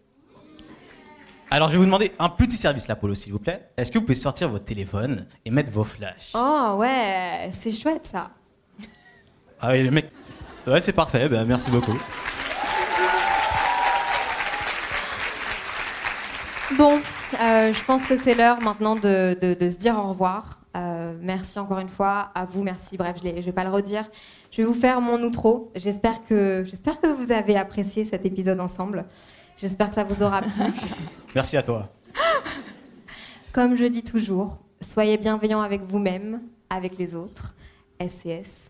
[SPEAKER 8] Alors, je vais vous demander un petit service là, Polo, s'il vous plaît. Est-ce que vous pouvez sortir votre téléphone et mettre vos flashs?
[SPEAKER 2] Oh ouais, c'est chouette ça.
[SPEAKER 8] Ah oui, le mec. Ouais, c'est parfait, ben, merci beaucoup.
[SPEAKER 2] Bon, euh, je pense que c'est l'heure maintenant de, se dire au revoir. Euh, merci encore une fois à vous, merci. Bref, je ne vais pas le redire. Je vais vous faire mon outro. J'espère que vous avez apprécié cet épisode ensemble. J'espère que ça vous aura plu.
[SPEAKER 8] Merci à toi.
[SPEAKER 2] Comme je dis toujours, soyez bienveillants avec vous-même, avec les autres. SCS.